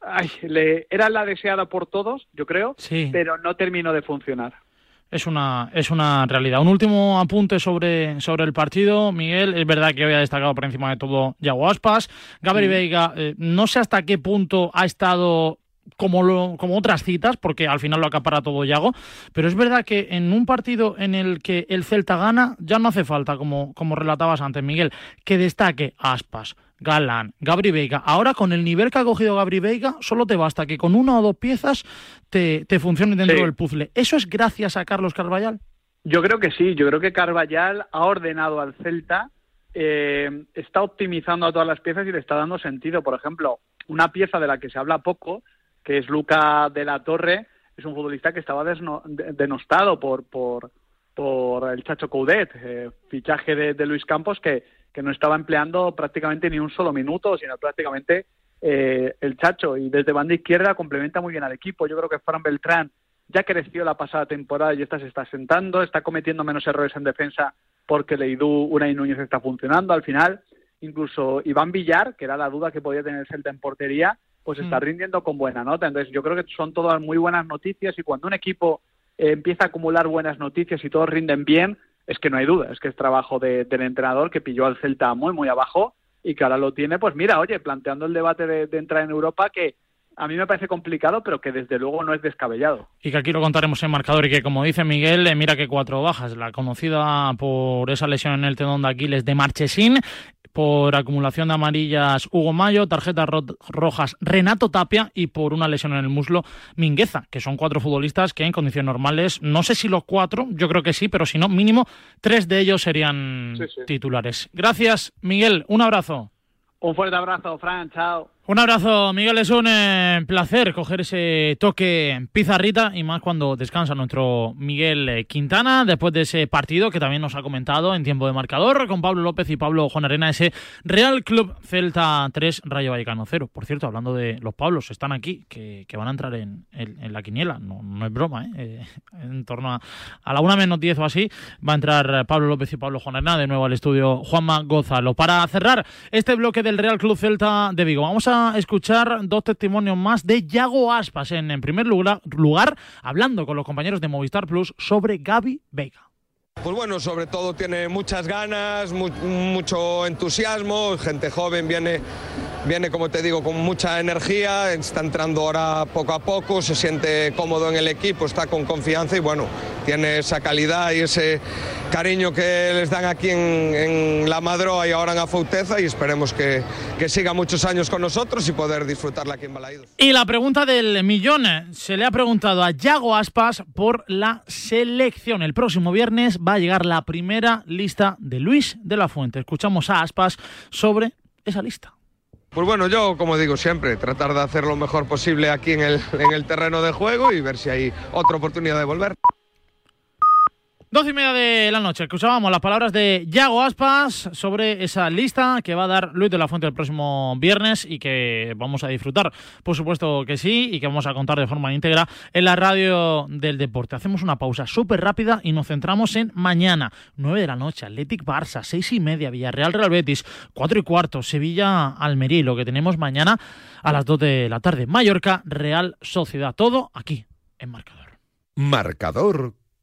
ay, le, era la deseada por todos, yo creo, pero no terminó de funcionar es una, es una realidad. Un último apunte sobre, sobre el partido, Miguel. Es verdad que hoy ha destacado por encima de todo Yago Aspas. Gabriel Veiga, eh, no sé hasta qué punto ha estado como, lo, como otras citas, porque al final lo acapara todo Yago, pero es verdad que en un partido en el que el Celta gana, ya no hace falta, como, como relatabas antes, Miguel, que destaque Aspas, Galán, Gabri Veiga. Ahora, con el nivel que ha cogido Gabri Veiga, solo te basta que con una o dos piezas te, te funcionen dentro del puzzle. ¿Eso es gracias a Carlos Carballal? Yo creo que sí. Yo creo que Carballal ha ordenado al Celta, eh, está optimizando a todas las piezas y le está dando sentido. Por ejemplo, una pieza de la que se habla poco, que es Luca de la Torre, es un futbolista que estaba denostado por, por, por el Chacho Coudet, eh, fichaje de Luis Campos que que no estaba empleando prácticamente ni un solo minuto, sino prácticamente eh, el Chacho. Y desde banda izquierda complementa muy bien al equipo. Yo creo que Fran Beltrán ya creció la pasada temporada y esta se está sentando, está cometiendo menos errores en defensa porque Leidú, Una y Núñez está funcionando. Al final, incluso Iván Villar, que era la duda que podía tener el Celta en portería, pues está mm. rindiendo con buena nota. Entonces, yo creo que son todas muy buenas noticias y cuando un equipo eh, empieza a acumular buenas noticias y todos rinden bien, es que no hay duda, es que es trabajo del entrenador que pilló al Celta muy, muy abajo y que ahora lo tiene, pues mira, oye, planteando el debate de, entrar en Europa que a mí me parece complicado, pero que desde luego no es descabellado. Y que aquí lo contaremos en marcador y que, como dice Miguel, eh, mira que cuatro bajas. La conocida por esa lesión en el tendón de Aquiles de Marchesín, por acumulación de amarillas Hugo Mayo, tarjetas rojas Renato Tapia y por una lesión en el muslo Mingueza, que son cuatro futbolistas que en condiciones normales, no sé si los cuatro, yo creo que sí, pero si no, mínimo tres de ellos serían titulares. Gracias, Miguel, un abrazo. Un fuerte abrazo, Fran, chao. Un abrazo, Miguel. Es un eh, placer coger ese toque pizarrita y más cuando descansa nuestro Miguel eh, Quintana después de ese partido que también nos ha comentado en tiempo de marcador con Pablo López y Pablo Juan Arena, ese Real Club Celta 3, Rayo Vallecano 0. Por cierto, hablando de los Pablos, están aquí, que, van a entrar en, la quiniela. No, no es broma, ¿eh? en torno a, a la una menos 10 o así, va a entrar Pablo López y Pablo Juan Arena de nuevo al estudio Juanma Gózalo. Para cerrar este bloque del Real Club Celta de Vigo, vamos a escuchar dos testimonios más de Yago Aspas. En, en primer lugar, lugar, hablando con los compañeros de Movistar Plus sobre Gaby Vega. Pues bueno, sobre todo tiene muchas ganas, mu mucho entusiasmo, gente joven viene, viene, como te digo, con mucha energía, está entrando ahora poco a poco, se siente cómodo en el equipo, está con confianza y bueno, tiene esa calidad y ese cariño que les dan aquí en, en La Madroa y ahora en Afouteza y esperemos que, que, siga muchos años con nosotros y poder disfrutarla aquí en Balaídos. Y la pregunta del millón, se le ha preguntado a Yago Aspas por la selección. El próximo viernes va a llegar la primera lista de Luis de la Fuente. Escuchamos a Aspas sobre esa lista. Pues bueno, yo como digo siempre, tratar de hacer lo mejor posible aquí en el, en el terreno de juego y ver si hay otra oportunidad de volver. Doce y media de la noche, escuchábamos las palabras de Yago Aspas sobre esa lista que va a dar Luis de la Fuente el próximo viernes y que vamos a disfrutar, por supuesto que sí, y que vamos a contar de forma íntegra en la radio del deporte. Hacemos una pausa súper rápida y nos centramos en mañana, 9 de la noche, Athletic Barça, seis y media, Villarreal Real Betis, cuatro y cuarto, Sevilla Almería, y lo que tenemos mañana a las 2 de la tarde, Mallorca Real Sociedad, todo aquí en Marcador. Marcador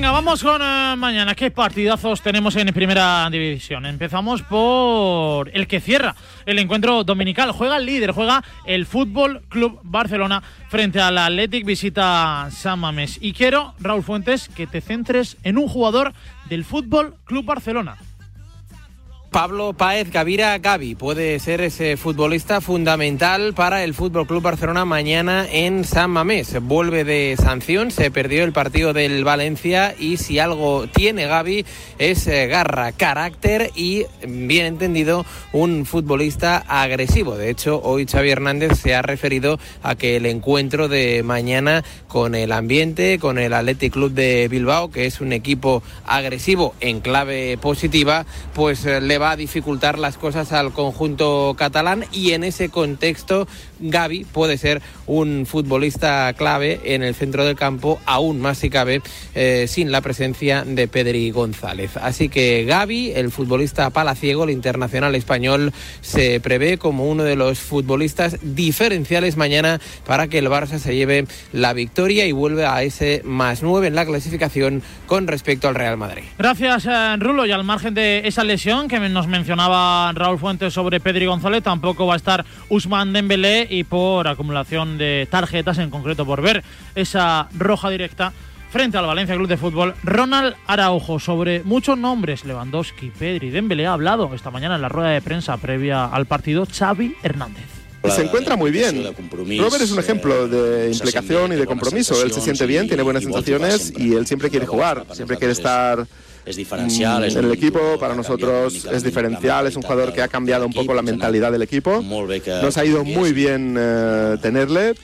Venga, vamos con uh, mañana. ¿Qué partidazos tenemos en primera división? Empezamos por el que cierra el encuentro dominical. Juega el líder, juega el Fútbol Club Barcelona frente al Athletic Visita San Mamés. Y quiero, Raúl Fuentes, que te centres en un jugador del Fútbol Club Barcelona. Pablo Páez Gavira Gavi puede ser ese futbolista fundamental para el Fútbol Club Barcelona mañana en San Mamés. Vuelve de sanción, se perdió el partido del Valencia y si algo tiene Gavi es eh, garra, carácter y, bien entendido, un futbolista agresivo. De hecho, hoy Xavi Hernández se ha referido a que el encuentro de mañana con el ambiente, con el Athletic Club de Bilbao, que es un equipo agresivo en clave positiva, pues le va a dificultar las cosas al conjunto catalán y en ese contexto Gaby puede ser un futbolista clave en el centro del campo, aún más si cabe, eh, sin la presencia de Pedri González. Así que Gaby, el futbolista palaciego, el internacional español, se prevé como uno de los futbolistas diferenciales mañana para que el Barça se lleve la victoria y vuelva a ese más nueve en la clasificación con respecto al Real Madrid. Gracias, eh, Rulo. Y al margen de esa lesión que nos mencionaba Raúl Fuentes sobre Pedri González, tampoco va a estar Usman Dembélé y por acumulación de tarjetas, en concreto por ver esa roja directa frente al Valencia Club de Fútbol, Ronald Araujo sobre muchos nombres, Lewandowski, Pedri, Dembélé ha hablado esta mañana en la rueda de prensa previa al partido Xavi Hernández. Se encuentra muy bien. Robert es un ejemplo de implicación y de compromiso. Él se siente bien, tiene buenas sensaciones y él siempre quiere jugar, siempre quiere estar es diferencial. En el equipo, para nosotros, es diferencial. Es un jugador que ha cambiado un poco la mentalidad del equipo. Nos ha ido muy bien eh, tenerle.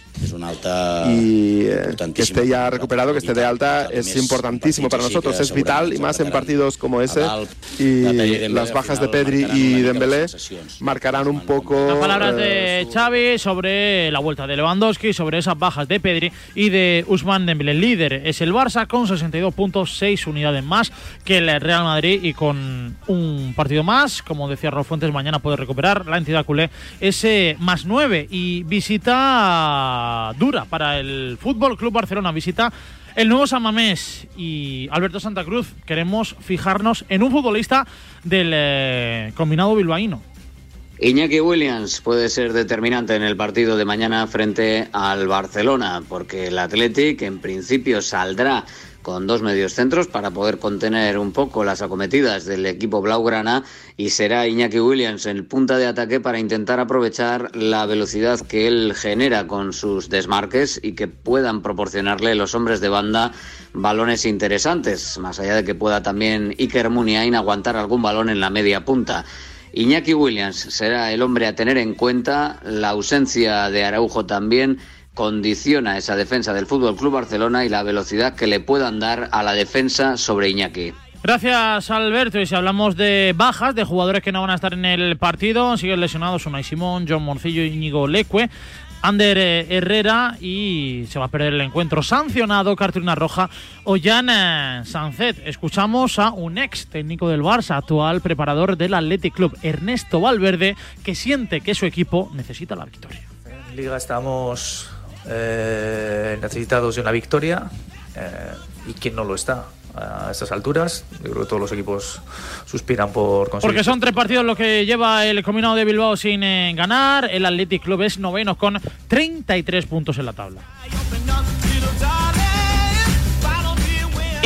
y eh, que esté ya recuperado, que esté de alta, es importantísimo para nosotros. Es vital y más en partidos como ese. Y las bajas de Pedri y Dembélé marcarán un poco. Las palabras de eh, Xavi sobre la vuelta de Lewandowski, sobre esas bajas de Pedri y de Usman Dembélé. El líder es el Barça con 62.6 unidades más que el Real Madrid y con un partido más, como decía Raúl Fuentes, mañana puede recuperar la entidad culé ese más 9 y visita dura para el Fútbol Club Barcelona, visita el nuevo San y Alberto Santa Cruz. Queremos fijarnos en un futbolista del eh, combinado bilbaíno. Iñaki Williams puede ser determinante en el partido de mañana frente al Barcelona, porque el Athletic en principio saldrá con dos medios centros para poder contener un poco las acometidas del equipo blaugrana y será Iñaki Williams en punta de ataque para intentar aprovechar la velocidad que él genera con sus desmarques y que puedan proporcionarle los hombres de banda balones interesantes, más allá de que pueda también Iker Muniain aguantar algún balón en la media punta. Iñaki Williams será el hombre a tener en cuenta, la ausencia de Araujo también condiciona esa defensa del Fútbol Club Barcelona y la velocidad que le puedan dar a la defensa sobre Iñaki. Gracias, Alberto. Y si hablamos de bajas, de jugadores que no van a estar en el partido, siguen lesionados Unai Simón, John Morcillo y Íñigo Leque. Ander eh, Herrera y se va a perder el encuentro sancionado, cartulina roja, Ollán eh, Sancet. Escuchamos a un ex técnico del Barça, actual preparador del Athletic Club, Ernesto Valverde, que siente que su equipo necesita la victoria. En Liga estamos eh, necesitados de una victoria y quién no lo está a estas alturas. Yo creo que todos los equipos suspiran por conseguir. Porque son tres partidos lo que lleva el combinado de Bilbao sin eh, ganar. El Athletic Club es noveno con 33 puntos en la tabla.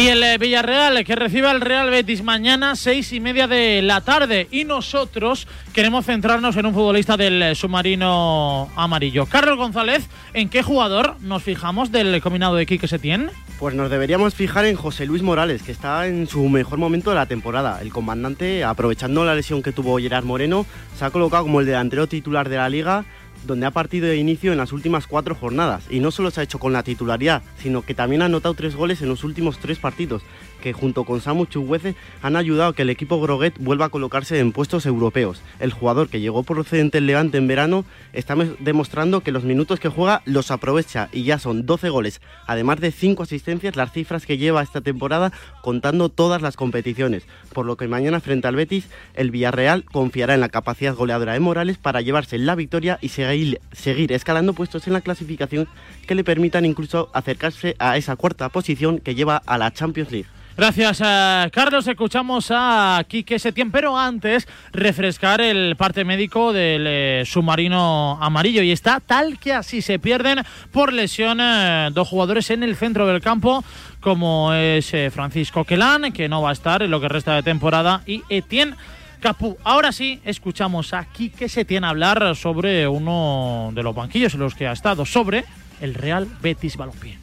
Y el Villarreal que recibe al Real Betis mañana seis y media de la tarde. Y nosotros queremos centrarnos en un futbolista del submarino amarillo. Carlos González, ¿en qué jugador nos fijamos del combinado de Quique Setién? Pues nos deberíamos fijar en José Luis Morales, que está en su mejor momento de la temporada. El comandante, aprovechando la lesión que tuvo Gerard Moreno, se ha colocado como el delantero titular de la liga donde ha partido de inicio en las últimas cuatro jornadas. Y no solo se ha hecho con la titularidad, sino que también ha anotado tres goles en los últimos tres partidos, que junto con Samu Chuguece han ayudado a que el equipo Groguet vuelva a colocarse en puestos europeos. El jugador que llegó procedente del Levante en verano está demostrando que los minutos que juega los aprovecha y ya son 12 goles, además de 5 asistencias, las cifras que lleva esta temporada contando todas las competiciones. Por lo que mañana frente al Betis, el Villarreal confiará en la capacidad goleadora de Morales para llevarse la victoria y seguir, seguir escalando puestos en la clasificación que le permitan incluso acercarse a esa cuarta posición que lleva a la Champions League. Gracias, eh, Carlos. Escuchamos a Quique Setién, pero antes refrescar el parte médico del eh, submarino amarillo. Y está tal que así se pierden por lesión eh, dos jugadores en el centro del campo, como es Francisco Quelán, que no va a estar en lo que resta de temporada, y Etienne. Capú. Ahora sí, escuchamos a Quique Setién hablar sobre uno de los banquillos en los que ha estado, sobre el Real Betis Balompié.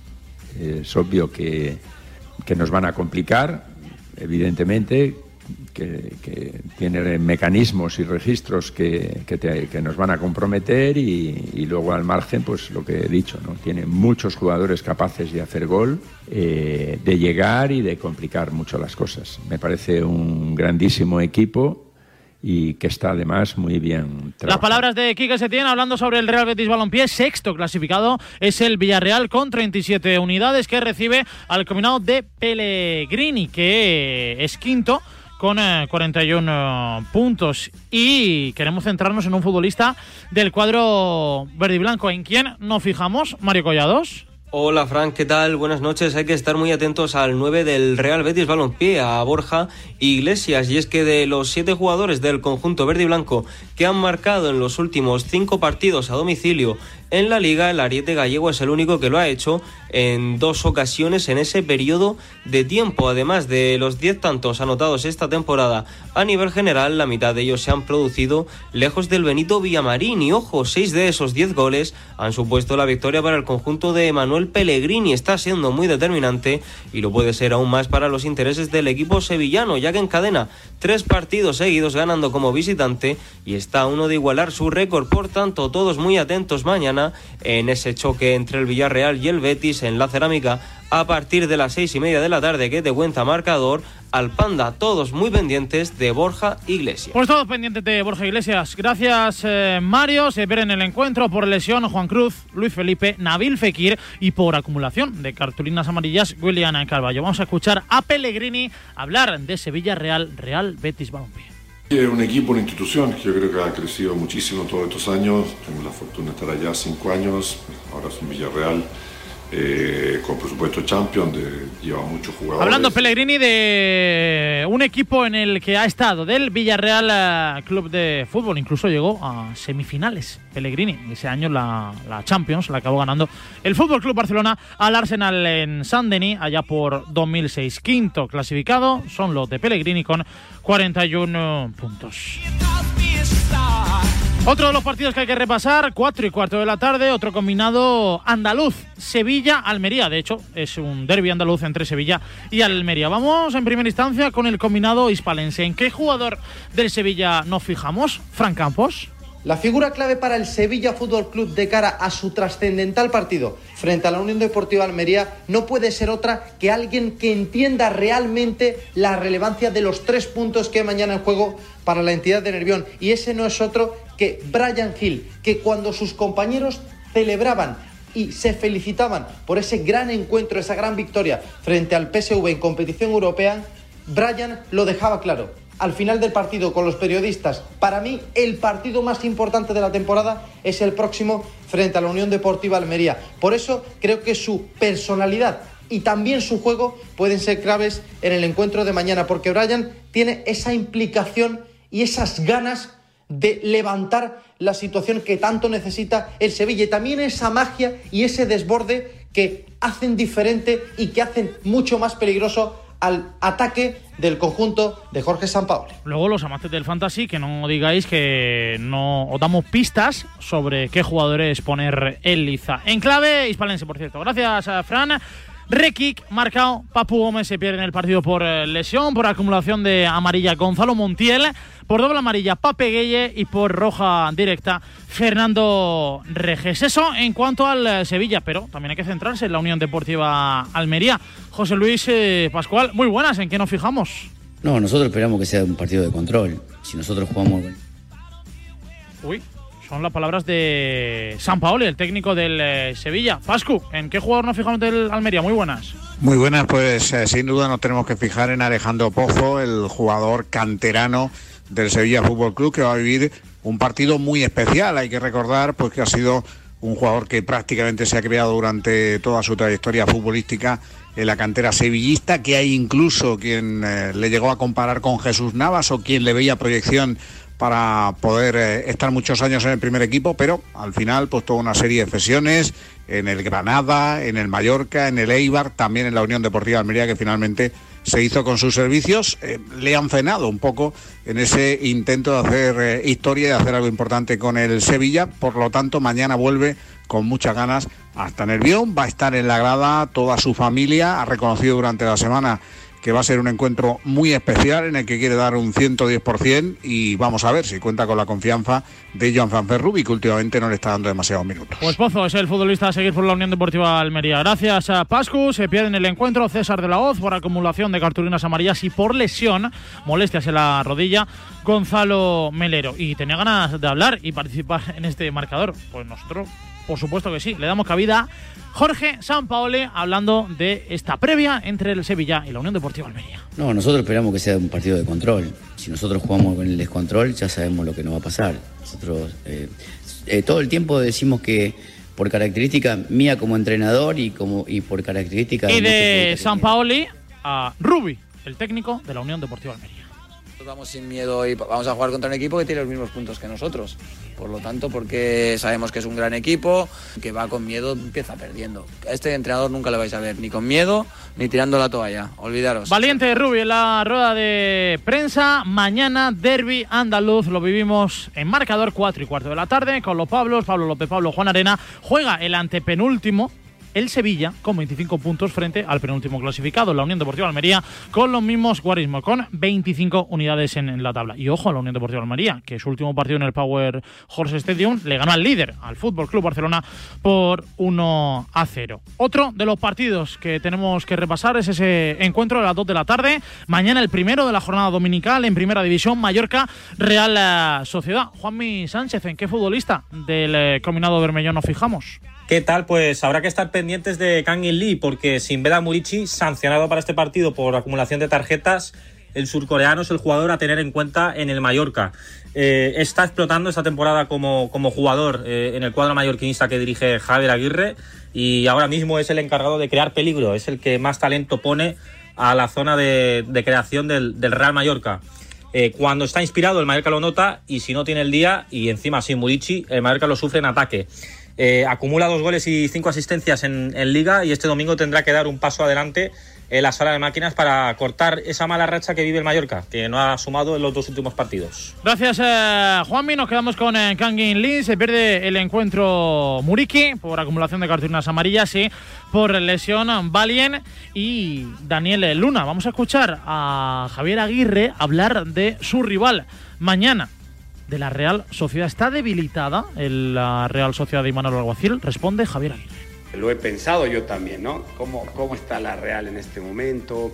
Es obvio que que nos van a complicar, evidentemente, que, tiene mecanismos y registros que, que, nos van a comprometer y, luego al margen, pues lo que he dicho, ¿no? Tiene muchos jugadores capaces de hacer gol, eh, de llegar y de complicar mucho las cosas. Me parece un grandísimo equipo y que está además muy bien. Las palabras de Quique Setién hablando sobre el Real Betis Balompié, sexto clasificado es el Villarreal con 37 unidades que recibe al combinado de Pellegrini que es quinto con 41 eh, puntos y queremos centrarnos en un futbolista del cuadro verde y blanco en quien nos fijamos, Mario Collados. Hola Frank, ¿qué tal? Buenas noches. Hay que estar muy atentos al 9 del Real Betis Balompié, a Borja Iglesias. Y es que de los siete jugadores del conjunto verde y blanco que han marcado en los últimos cinco partidos a domicilio en la liga, el Ariete Gallego es el único que lo ha hecho en dos ocasiones en ese periodo de tiempo. Además de los 10 tantos anotados esta temporada a nivel general, la mitad de ellos se han producido lejos del Benito Villamarín. Y ojo, seis de esos 10 goles han supuesto la victoria para el conjunto de Manuel Pellegrini. Está siendo muy determinante y lo puede ser aún más para los intereses del equipo sevillano, ya que encadena tres partidos seguidos ganando como visitante y está a uno de igualar su récord. Por tanto, todos muy atentos mañana en ese choque entre el Villarreal y el Betis en la cerámica a partir de las seis y media de la tarde que te cuenta marcador al Panda, todos muy pendientes de Borja Iglesias. Pues todos pendientes de Borja Iglesias. Gracias eh, Mario, se en el encuentro por lesión Juan Cruz, Luis Felipe, Nabil Fekir y por acumulación de cartulinas amarillas William Carballo. Vamos a escuchar a Pellegrini hablar de Sevilla Real, Real Betis Balompié. Es un equipo, una institución que yo creo que ha crecido muchísimo todos estos años. Tengo la fortuna de estar allá cinco años, ahora es un Villarreal eh, con por supuesto Champions, de, lleva muchos jugadores. Hablando Pellegrini de un equipo en el que ha estado, del Villarreal eh, Club de Fútbol, incluso llegó a semifinales. Pellegrini, ese año la, la Champions la acabó ganando el Fútbol Club Barcelona al Arsenal en San Denis, allá por 2006. Quinto clasificado son los de Pellegrini con 41 puntos. Otro de los partidos que hay que repasar, 4 y cuarto de la tarde, otro combinado andaluz, Sevilla-Almería. De hecho, es un derby andaluz entre Sevilla y Almería. Vamos en primera instancia con el combinado hispalense. ¿En qué jugador del Sevilla nos fijamos? Fran Campos. La figura clave para el Sevilla Fútbol Club de cara a su trascendental partido frente a la Unión Deportiva Almería no puede ser otra que alguien que entienda realmente la relevancia de los tres puntos que hay mañana en juego para la entidad de Nervión. Y ese no es otro que Brian Hill, que cuando sus compañeros celebraban y se felicitaban por ese gran encuentro, esa gran victoria frente al PSV en competición europea, Brian lo dejaba claro al final del partido con los periodistas, para mí el partido más importante de la temporada es el próximo frente a la Unión Deportiva Almería. Por eso creo que su personalidad y también su juego pueden ser claves en el encuentro de mañana, porque Brian tiene esa implicación y esas ganas de levantar la situación que tanto necesita el Sevilla y también esa magia y ese desborde que hacen diferente y que hacen mucho más peligroso al ataque del conjunto de Jorge Sampaoli. Luego los amantes del fantasy, que no digáis que no os damos pistas sobre qué jugadores poner en liza. En clave hispalense, por cierto. Gracias, a Fran. Rekik, marcado. Papu Gómez se pierde en el partido por eh, lesión, por acumulación de amarilla Gonzalo Montiel, por doble amarilla Pape Gueye y por roja directa Fernando Reges. Eso en cuanto al eh, Sevilla, pero también hay que centrarse en la Unión Deportiva Almería. José Luis eh, Pascual, muy buenas, ¿en qué nos fijamos? No, nosotros esperamos que sea un partido de control. Si nosotros jugamos... Uy, son las palabras de San Paoli, el técnico del eh, Sevilla. Pascu, ¿en qué jugador nos fijamos del Almería? Muy buenas. Muy buenas, pues eh, sin duda nos tenemos que fijar en Alejandro Pozo, el jugador canterano del Sevilla Fútbol Club, que va a vivir un partido muy especial. Hay que recordar pues, que ha sido un jugador que prácticamente se ha creado durante toda su trayectoria futbolística en la cantera sevillista, que hay incluso quien eh, le llegó a comparar con Jesús Navas o quien le veía proyección para poder eh, estar muchos años en el primer equipo, pero al final pues toda una serie de cesiones en el Granada, en el Mallorca, en el Eibar, también en la Unión Deportiva Almería que finalmente se hizo con sus servicios, eh, le han frenado un poco en ese intento de hacer eh, historia y de hacer algo importante con el Sevilla, por lo tanto mañana vuelve con muchas ganas hasta Nervión, va a estar en la grada toda su familia, ha reconocido durante la semana que va a ser un encuentro muy especial en el que quiere dar un 110% y vamos a ver si cuenta con la confianza de Joan Fanferrubi, que últimamente no le está dando demasiados minutos. Pues Pozo es el futbolista a seguir por la Unión Deportiva Almería. Gracias a Pascu, se pierde en el encuentro César de la Hoz por acumulación de cartulinas amarillas y por lesión, molestias en la rodilla, Gonzalo Melero. Y tenía ganas de hablar y participar en este marcador. Pues nosotros, por supuesto que sí, le damos cabida Jorge Sampaoli hablando de esta previa entre el Sevilla y la Unión Deportiva Almería. No, nosotros esperamos que sea un partido de control. Si nosotros jugamos con el descontrol, ya sabemos lo que nos va a pasar. Nosotros eh, eh, todo el tiempo decimos que por característica mía como entrenador y como y por característica y de Sampaoli a Rubi, el técnico de la Unión Deportiva Almería vamos sin miedo y vamos a jugar contra un equipo que tiene los mismos puntos que nosotros. Por lo tanto, porque sabemos que es un gran equipo, que va con miedo, empieza perdiendo. A este entrenador nunca le vais a ver ni con miedo ni tirando la toalla. Olvidaros. Valiente Rubi en la rueda de prensa. Mañana, derby andaluz. Lo vivimos en marcador 4 y cuarto de la tarde con los Pablos, Pablo López, Pablo Juan Arena. Juega el antepenúltimo el Sevilla con 25 puntos frente al penúltimo clasificado, la Unión Deportiva Almería, con los mismos guarismos, con 25 unidades en, la tabla. Y ojo a la Unión Deportiva Almería, que su último partido en el Power Horse Stadium le ganó al líder, al Fútbol Club Barcelona, por 1 a 0. Otro de los partidos que tenemos que repasar es ese encuentro a las 2 de la tarde. Mañana el primero de la jornada dominical en Primera División, Mallorca Real eh, Sociedad. Juanmi Sánchez, ¿en qué futbolista del eh, combinado bermellón nos fijamos? ¿Qué tal? Pues habrá que estar pendientes de Kangin Lee porque sin Veda Murichi, sancionado para este partido por acumulación de tarjetas, el surcoreano es el jugador a tener en cuenta en el Mallorca. Eh, está explotando esta temporada como, como jugador eh, en el cuadro mallorquinista que dirige Javier Aguirre y ahora mismo es el encargado de crear peligro, es el que más talento pone a la zona de, creación del, Real Mallorca. Eh, cuando está inspirado el Mallorca lo nota y si no tiene el día y encima sin Murici, el Mallorca lo sufre en ataque. Eh, acumula dos goles y cinco asistencias en, liga y este domingo tendrá que dar un paso adelante en la sala de máquinas para cortar esa mala racha que vive el Mallorca, que no ha sumado en los dos últimos partidos. Gracias, eh, Juanmi. Nos quedamos con eh, Kangin Lee. Se pierde el encuentro Muriki por acumulación de cartulinas amarillas y por lesión Valien y Daniel Luna. Vamos a escuchar a Javier Aguirre hablar de su rival mañana de la Real Sociedad. ¿Está debilitada la Real Sociedad de Imanol Alguacil? Responde Javier Aguirre. Lo he pensado yo también, ¿no? ¿Cómo, cómo está la Real en este momento?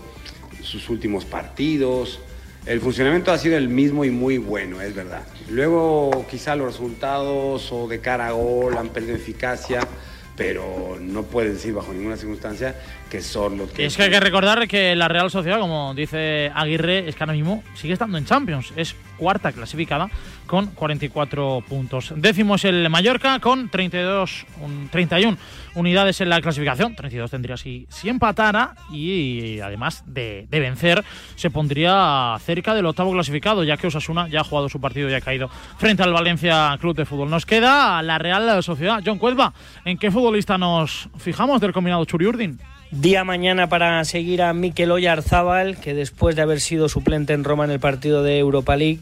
Sus últimos partidos. El funcionamiento ha sido el mismo y muy bueno, es verdad. Luego quizá los resultados o de cara a gol han perdido eficacia pero no puede decir bajo ninguna circunstancia que son los que... Es que hay que recordar que la Real Sociedad, como dice Aguirre, es que ahora mismo sigue estando en Champions, es cuarta clasificada con 44 puntos. Décimo es el Mallorca con 32, 31 unidades en la clasificación, 32 tendría si, si empatara y además de, de, vencer se pondría cerca del octavo clasificado, ya que Osasuna ya ha jugado su partido y ha caído frente al Valencia Club de Fútbol. Nos queda la Real Sociedad. John Cuelva, ¿en qué futbolista nos fijamos del combinado Churiurdin? Día mañana para seguir a Mikel Oyarzábal, que después de haber sido suplente en Roma en el partido de Europa League,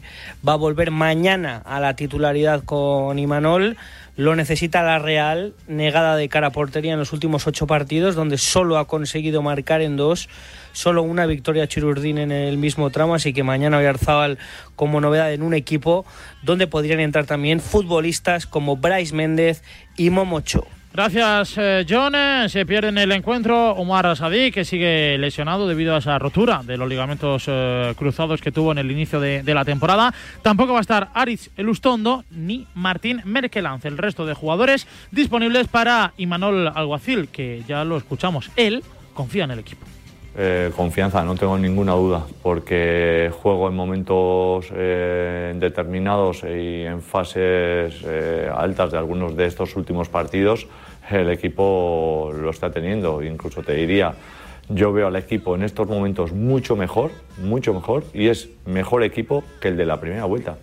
va a volver mañana a la titularidad con Imanol. Lo necesita la Real, negada de cara a portería en los últimos ocho partidos, donde solo ha conseguido marcar en dos, solo una victoria Chirurdín en el mismo tramo, así que mañana Oyarzábal como novedad en un equipo donde podrían entrar también futbolistas como Bryce Méndez y Momocho. Gracias, eh, John. Eh, se pierde en el encuentro Omar Sadí, que sigue lesionado debido a esa rotura de los ligamentos eh, cruzados que tuvo en el inicio de, la temporada. Tampoco va a estar Aritz Elustondo ni Martín Merkelanz. El resto de jugadores disponibles para Imanol Alguacil, que ya lo escuchamos. Él confía en el equipo. Confianza, no tengo ninguna duda, porque juego en momentos determinados y en fases altas de algunos de estos últimos partidos el equipo lo está teniendo. Incluso te diría, yo veo al equipo en estos momentos mucho mejor, mucho mejor, y es mejor equipo que el de la primera vuelta.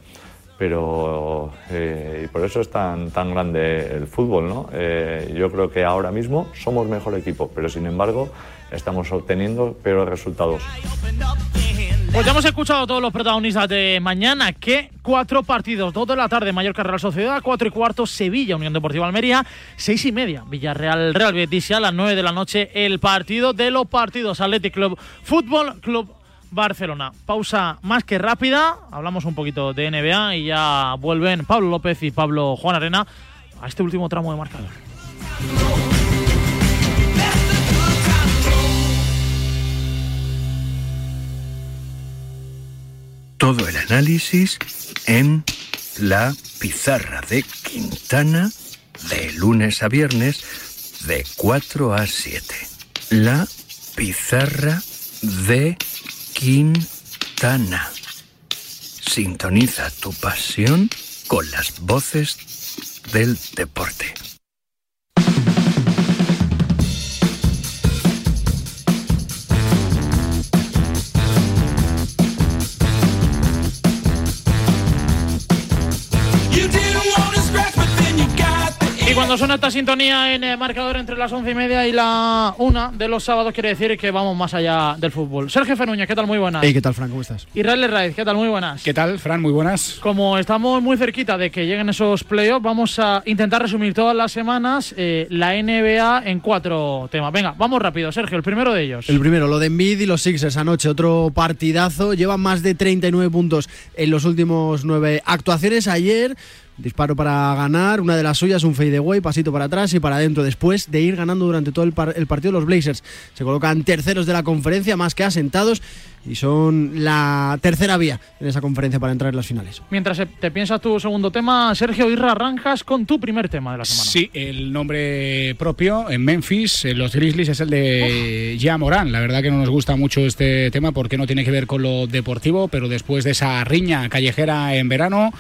Pero eh, y por eso es tan, tan grande el fútbol, ¿no? Eh, yo creo que ahora mismo somos mejor equipo, pero sin embargo estamos obteniendo peores resultados. Pues ya hemos escuchado a todos los protagonistas de mañana, que cuatro partidos, dos de la tarde, Mallorca Real Sociedad, cuatro y cuarto, Sevilla, Unión Deportiva Almería, seis y media, Villarreal Real Betis, a las nueve de la noche, el partido de los partidos, Athletic Club, Fútbol Club Barcelona. Pausa más que rápida, hablamos un poquito de NBA y ya vuelven Pablo López y Pablo Juan Arena a este último tramo de marcador. Todo el análisis en la pizarra de Quintana de lunes a viernes de 4 a 7. La pizarra de Quintana. Sintoniza tu pasión con las voces del deporte. Cuando suena esta sintonía en el marcador entre las once y media y la una de los sábados, quiere decir que vamos más allá del fútbol. Sergio Fenuña, ¿qué tal? Muy buenas. ¿qué tal, Fran? ¿Cómo estás? Israel Raiz, ¿qué tal? Muy buenas. ¿Qué tal, Fran? Muy buenas. Como estamos muy cerquita de que lleguen esos playoffs, vamos a intentar resumir todas las semanas eh, la NBA en cuatro temas. Venga, vamos rápido, Sergio, el primero de ellos. El primero, lo de Embiid y los Sixers anoche, otro partidazo. Llevan más de 39 puntos en los últimos nueve actuaciones. Ayer Disparo para ganar, una de las suyas, un fadeaway, pasito para atrás y para adentro. Después de ir ganando durante todo el, el partido, los Blazers se colocan terceros de la conferencia, más que asentados y son la tercera vía en esa conferencia para entrar en las finales. Mientras te piensas tu segundo tema, Sergio Irra, arrancas con tu primer tema de la semana. Sí, el nombre propio en Memphis, en los Grizzlies, es el de Ya Morán. La verdad que no nos gusta mucho este tema porque no tiene que ver con lo deportivo, pero después de esa riña callejera en verano,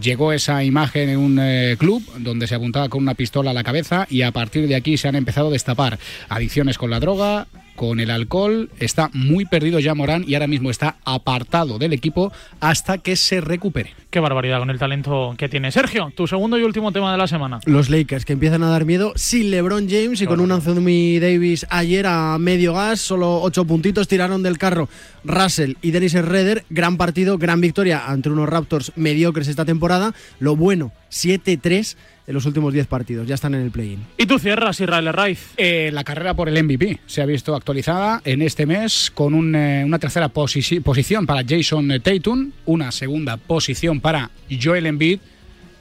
llegó esa imagen en un eh, club donde se apuntaba con una pistola a la cabeza y a partir de aquí se han empezado a destapar adicciones con la droga, con el alcohol. Está muy perdido ya Morán y ahora mismo está apartado del equipo hasta que se recupere. Qué barbaridad con el talento que tiene. Sergio, tu segundo y último tema de la semana. Los Lakers que empiezan a dar miedo sin LeBron James y con un Anthony Davis ayer a medio gas, solo ocho puntitos tiraron del carro Russell y Dennis Redder. Gran partido, gran victoria ante unos Raptors mediocres esta temporada. Lo bueno 7-3 en los últimos 10 partidos. Ya están en el play-in. ¿Y tú cierras, Israel Raiz? Eh, la carrera por el MVP se ha visto actualizada en este mes con un, eh, una tercera posi posición para Jason Tatum, una segunda posición para Joel Embiid.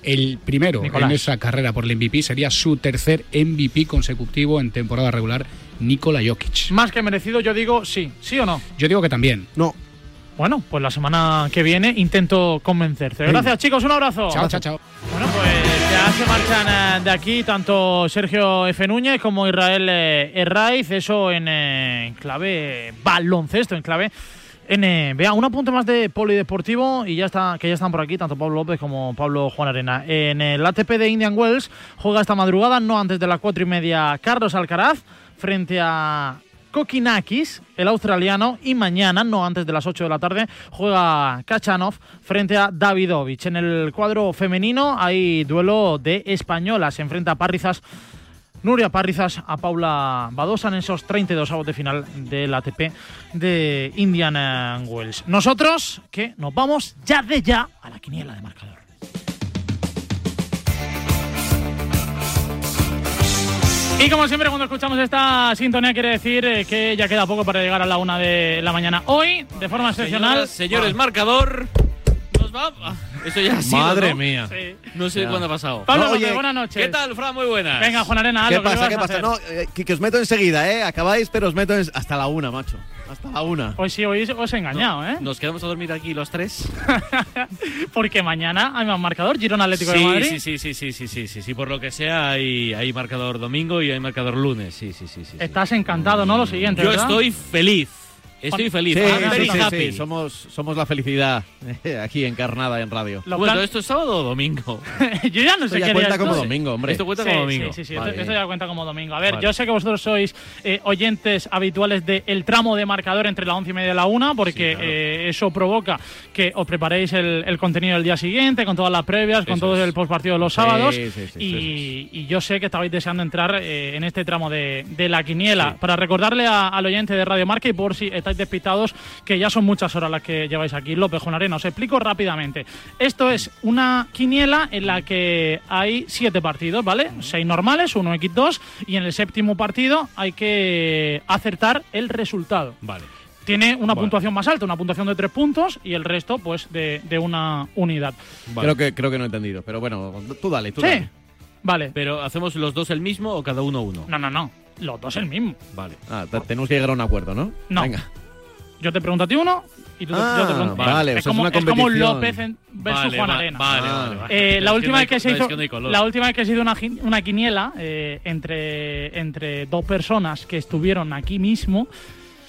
El primero Nicolás. en esa carrera por el MVP sería su tercer MVP consecutivo en temporada regular, Nikola Jokic. Más que merecido, yo digo sí. ¿Sí o no? Yo digo que también. No. Bueno, pues la semana que viene intento convencerte. Gracias, chicos. Un abrazo. Chao, chao, chao. Bueno, pues ya se marchan eh, de aquí tanto Sergio F. Núñez como Israel eh, Herraiz. Eso en, eh, en clave baloncesto, en clave NBA. Un apunte más de polideportivo y ya está, que ya están por aquí tanto Pablo López como Pablo Juan Arena. En el ATP de Indian Wells juega esta madrugada, no antes de las cuatro y media, Carlos Alcaraz frente a Kokinakis, el australiano, y mañana, no antes de las 8 de la tarde, juega Kachanov frente a Davidovich. En el cuadro femenino hay duelo de españolas. Se enfrenta a Parrizas, Nuria Parrizas a Paula Badosa en esos 32 avos de final del ATP de Indian Wells. Nosotros, que nos vamos ya de ya a la quiniela de marcador. Y como siempre, cuando escuchamos esta sintonía, quiere decir eh, que ya queda poco para llegar a la una de la mañana. Hoy, de forma excepcional. Señoras, señores, marcador. Nos va. Eso ya ha sido, Madre ¿no? mía. Sí. No sé Ya. cuándo ha pasado. Pablo No, López, oye, buenas noches. ¿Qué tal, Fran? Muy buenas. Venga, Juan Arena, haz ¿Qué lo que pasa? ¿Qué a pasa? hacer. No, eh, que, que os meto enseguida, ¿eh? Acabáis, pero os meto en- hasta la una, macho. Hasta la una. Hoy sí, hoy os he engañado, ¿eh? Nos quedamos a dormir aquí los tres. Porque mañana hay más marcador, Girona Atlético sí, de Madrid. sí, sí, sí, sí, sí, sí, sí, sí. Por lo que sea, hay, hay marcador domingo y hay marcador lunes. Sí, sí, sí, sí. sí. Estás encantado, ¿no? Lo siguiente, Yo ¿verdad? estoy feliz. Estoy feliz. Sí, I'm sí, very sí, happy. sí, Somos, somos la felicidad eh, aquí encarnada en radio. Lo Bueno, plan- ¿esto es sábado o domingo? yo ya no Esto sé ya qué cuenta día como estoy. domingo, hombre. Esto cuenta Sí, como domingo. Sí, sí, sí. Vale. Esto, esto ya cuenta como domingo. A ver, Vale. yo sé que vosotros sois eh, oyentes habituales del tramo de marcador entre la 11 y media y la 1, porque eh, eso provoca que os preparéis el, el contenido del día siguiente, con todas las previas, con Eso todo es. el postpartido de los sábados. sí, sí, sí, y, y yo sé que estabais deseando entrar eh, en este tramo de, de la quiniela. Para recordarle a- al oyente de Radio Marca y por si estáis despistados, que ya son muchas horas las que lleváis aquí. López Jonarena, os explico rápidamente. Esto es una quiniela en la que hay siete partidos, ¿vale? Seis normales, uno X2, y en el séptimo partido hay que acertar el resultado. Vale. Tiene una Vale. puntuación más alta, una puntuación de tres puntos, y el resto, pues, de, de una unidad. Creo, que, creo que no he entendido, pero bueno, tú dale, tú Sí, dale. vale. Pero hacemos los dos el mismo o cada uno uno. No, no, no. Los dos el mismo. Vale. Ah, te- tenemos que llegar a un acuerdo, ¿no? No. Venga. Yo te pregunto a ti uno y tú te, Ah, yo te pregunto. vale, o es, sea, es como, una es como competición. López en- versus Vale, Juan va- Arena. Vale, vale, vale. Eh, la última no hay- vez que se no, hizo que no hay color. la última vez que se hizo una, gi- una quiniela eh, entre entre dos personas que estuvieron aquí mismo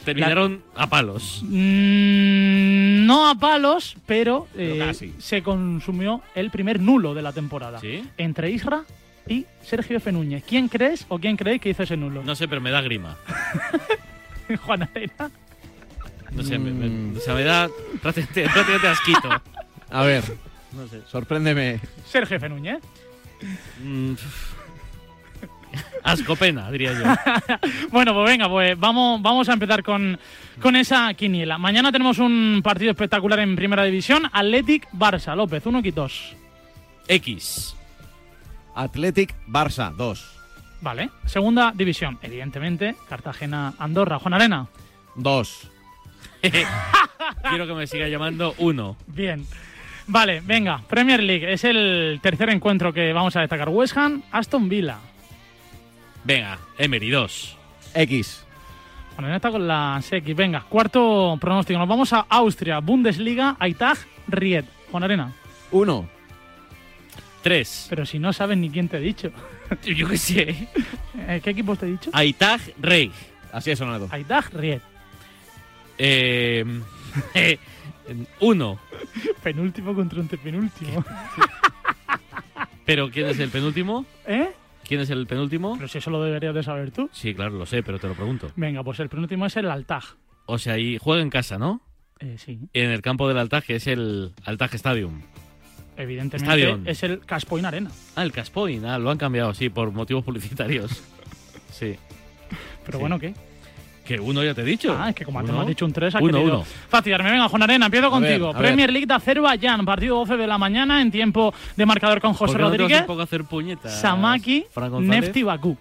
Terminaron a palos. mm, no a palos pero, Pero eh, casi. se consumió el primer nulo de la temporada ¿Sí? entre Isra y Sergio F. Núñez ¿quién crees o quién creéis que hizo ese nulo? No sé, pero me da grima. Juan Arena No sé, me, Mm. me- o sea, me da prácticamente, prácticamente asquito. A ver, No sé. sorpréndeme. Sergio F. Núñez Mm, Asco pena, diría yo. Bueno, pues venga, pues vamos, vamos a empezar con, con esa quiniela. Mañana tenemos un partido espectacular en Primera División, Athletic Barça. López, uno dos. X. Athletic Barça 2. Vale. Segunda División, evidentemente, Cartagena Andorra. Juan Arena. 2. Quiero que me siga llamando uno. Bien. Vale, venga, Premier League. Es el tercer encuentro que vamos a destacar. West Ham, Aston Villa. Venga, Emery 2. X. Juan Arena está con las X. Venga, cuarto pronóstico. Nos vamos a Austria, Bundesliga, Aitag, Ried. Juan Arena. 1. 3. Pero si no sabes ni quién te he dicho. Yo qué sé. Eh, ¿Qué equipos te he dicho? Aitag Rey. Así ha sonado. Aitag, Ried. Eh, eh, uno. Penúltimo contra antepenúltimo. Pero ¿quién es el penúltimo? ¿Eh? ¿Quién es el penúltimo? Pero si eso lo deberías de saber tú. Sí, claro, lo sé, pero te lo pregunto. Venga, pues el penúltimo es el Altag. O sea, ahí juega en casa, ¿no? Eh, sí, En el campo del Altag, que es el Altag Stadium. Evidentemente Stadion. es el Caspoin Arena. Ah, el Caspoin. Ah, lo han cambiado, sí, por motivos publicitarios. Sí. Pero Sí. bueno, ¿qué? Que uno ya te he dicho. Ah, es que como antes Uno. me has dicho un 3, ha Uno, uno. fastidiarme. Venga, Juan Arena, empiezo A ver, contigo. ver. Premier League de Azerbaiyán, partido 12 de la mañana en tiempo de marcador con José ¿Por qué no te vas Rodríguez. a hacer puñetas, Samaki? Nefti Bakú.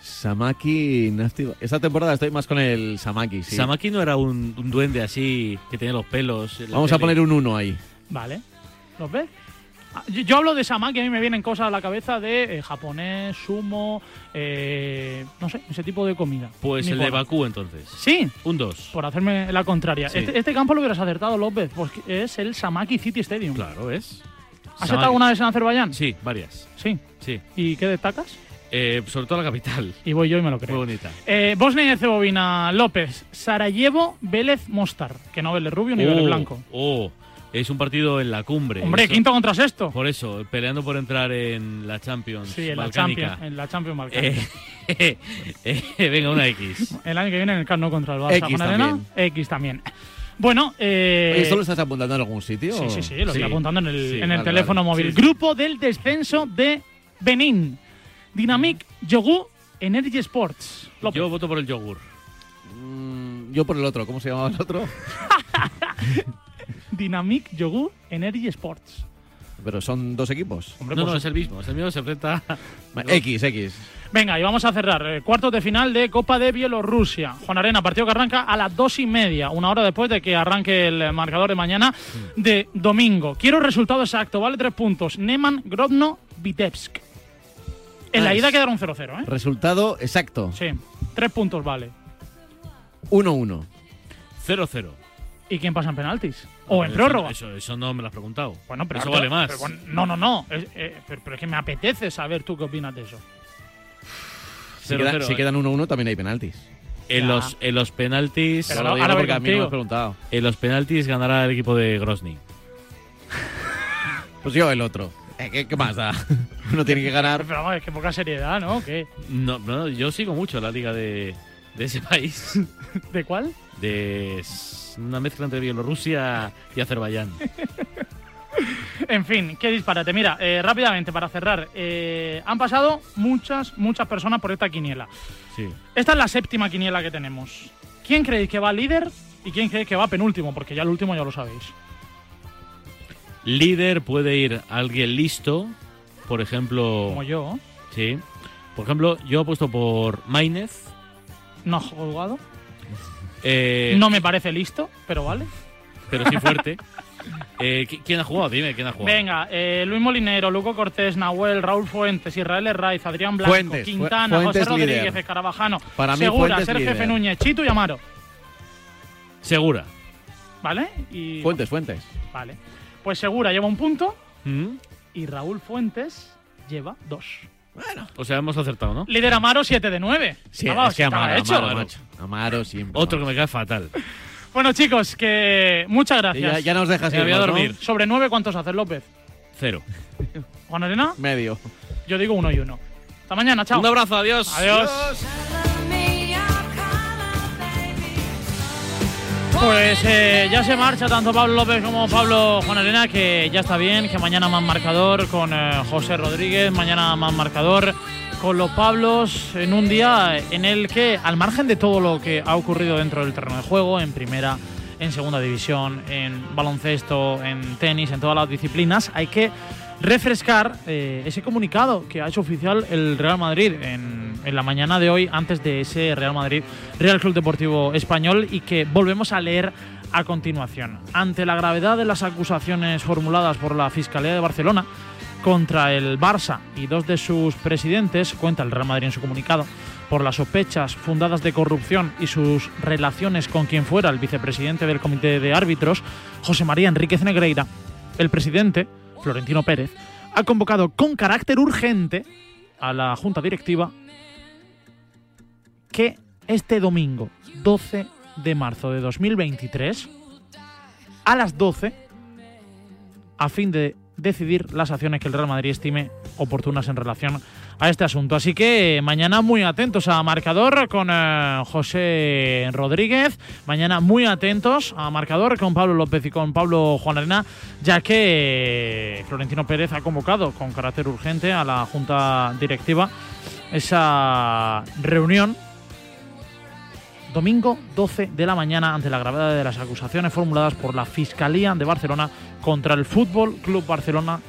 Samaki Nafti. Esta temporada estoy más con el Samaki, sí. Samaki no era un, un duende así que tenía los pelos. Vamos a poner un 1 ahí. Vale. ¿Los ves? Ah, Yo, hablo de Samaki, a mí me vienen cosas a la cabeza de eh, japonés, sumo, eh, no sé, ese tipo de comida. Pues el de. Bakú entonces. Sí. Un 2. Por hacerme la contraria. Sí. Este, este campo lo hubieras acertado, López, porque es el Samaki City Stadium. Claro, ¿es? ¿Has estado alguna vez en Azerbaiyán? Sí, varias. Sí. Sí. ¿Y qué destacas? Eh, sobre todo la capital. Y voy yo y me lo creo. Muy bonita. Eh, Bosnia y Herzegovina, López, Sarajevo, Vélez, Mostar. Que no Vélez rubio ni Vélez Oh, blanco. Oh, es un partido en la cumbre. Hombre, Eso- quinto contra sexto. Por eso, peleando por entrar en la Champions. Sí, en la. Champions, en la Champions Balcánica. Eh, eh, venga, una X. El año que viene en el Camp Nou contra el Barça. X Juan Arena, también. X también. Bueno, eh, Oye, ¿Esto lo estás apuntando en algún sitio? Sí, sí, sí, lo estoy apuntando en el, Sí, en el vale, teléfono vale. móvil. Sí, sí. Grupo del descenso de Benín. Dynamic Yogu Energy Sports. López. Yo voto por el yogur. Mm, yo por el otro. ¿Cómo se llamaba el otro? Dynamic Yogu Energy Sports. Pero son dos equipos. Hombre, no, pues- no, es el mismo. Es el mismo, se enfrenta. X, X. Venga, y vamos a cerrar. eh, cuartos de final de Copa de Bielorrusia. Juan Arena, partido que arranca a las dos y media, una hora después de que arranque el marcador de mañana de domingo. Quiero el resultado exacto, vale tres puntos. Neman, Grodno, Vitebsk. En la ida quedaron 0-0, ¿eh? Resultado exacto. Sí, tres puntos vale. 1-1. 0-0. ¿Y quién pasa en penaltis? ¿O en Eso- prórroga? Eso, eso no me lo has preguntado. Bueno, pero eso vale más. pero bueno, no, no, no. Es- eh, pero, pero es que me apetece saber tú qué opinas de eso. Si, Cero, queda- cero, si eh. quedan 1-1 también hay penaltis. En Ya. los, en los penaltis. Pero Ahora lo porque a mí no me has preguntado. En los penaltis ganará el equipo de Grozny. Pues yo el otro. Eh, ¿Qué, qué más da? Uno tiene que ganar. Pero vamos, es que poca seriedad, ¿no? ¿Qué? No, no, yo sigo mucho la liga de, de ese país. ¿De cuál? De una mezcla entre Bielorrusia y Azerbaiyán. En fin, qué disparate. Mira, eh, rápidamente para cerrar. eh, han pasado muchas, muchas personas por esta quiniela. Sí. Esta es la séptima quiniela que tenemos. ¿Quién creéis que va líder y quién creéis que va penúltimo? Porque ya el último ya lo sabéis. Líder puede ir alguien listo, por ejemplo. Como yo. Sí. Por ejemplo, yo he puesto por Mainez. No ha jugado. Eh, No me parece listo, pero vale. Pero sí fuerte. Eh, ¿qui- ¿Quién ha jugado? Dime, ¿quién ha jugado? Venga, eh, Luis Molinero, Luco Cortés, Nahuel, Raúl Fuentes, Israel Herraiz, Adrián Blanco, Fuentes, Quintana, Fuentes José Rodríguez, líder. Escarabajano, Para mí Segura, Fuentes Sergio. F. Núñez, Chito y Amaro. Segura. ¿Vale? Y, Fuentes, Fuentes. Vale. Pues Segura lleva un punto ¿Mm? y Raúl Fuentes lleva dos. O sea, hemos acertado, ¿no? Líder Amaro, 7 de 9. Sí, Vamos, es que Amaro, hecho. Amaro, macho. Amaro siempre. Otro que me cae fatal. Bueno, chicos, que muchas gracias. Ya, ya nos dejas Me voy a dormir. Sobre 9, ¿cuántos haces, López? Cero. Juan Arena, Medio. yo digo uno y uno. Hasta mañana, chao. Un abrazo, adiós. Adiós. Pues eh, ya se marcha tanto Pablo López como Pablo Juan Arena, que ya está bien, que mañana más marcador con eh, José Rodríguez, mañana más marcador con los Pablos, en un día en el que, al margen de todo lo que ha ocurrido dentro del terreno de juego, en primera, en segunda división, en baloncesto, en tenis, en todas las disciplinas, hay que refrescar eh, ese comunicado que ha hecho oficial el Real Madrid en, en la mañana de hoy, antes de ese Real Madrid Real Club Deportivo Español, y que volvemos a leer a continuación. Ante la gravedad de las acusaciones formuladas por la Fiscalía de Barcelona contra el Barça y dos de sus presidentes, cuenta el Real Madrid en su comunicado, por las sospechas fundadas de corrupción y sus relaciones con quien fuera el vicepresidente del Comité de Árbitros, José María Enríquez Negreira, el presidente, Florentino Pérez, ha convocado con carácter urgente a la Junta Directiva que este domingo, 12 de marzo de 2023, a las 12, a fin de decidir las acciones que el Real Madrid estime oportunas en relación a este asunto. Así que eh, mañana muy atentos a marcador con eh, José Rodríguez, mañana muy atentos a marcador con Pablo López y con Pablo Juan Arena, ya que eh, Florentino Pérez ha convocado con carácter urgente a la Junta Directiva esa reunión domingo 12 de la mañana ante la gravedad de las acusaciones formuladas por la Fiscalía de Barcelona contra el Fútbol Club Barcelona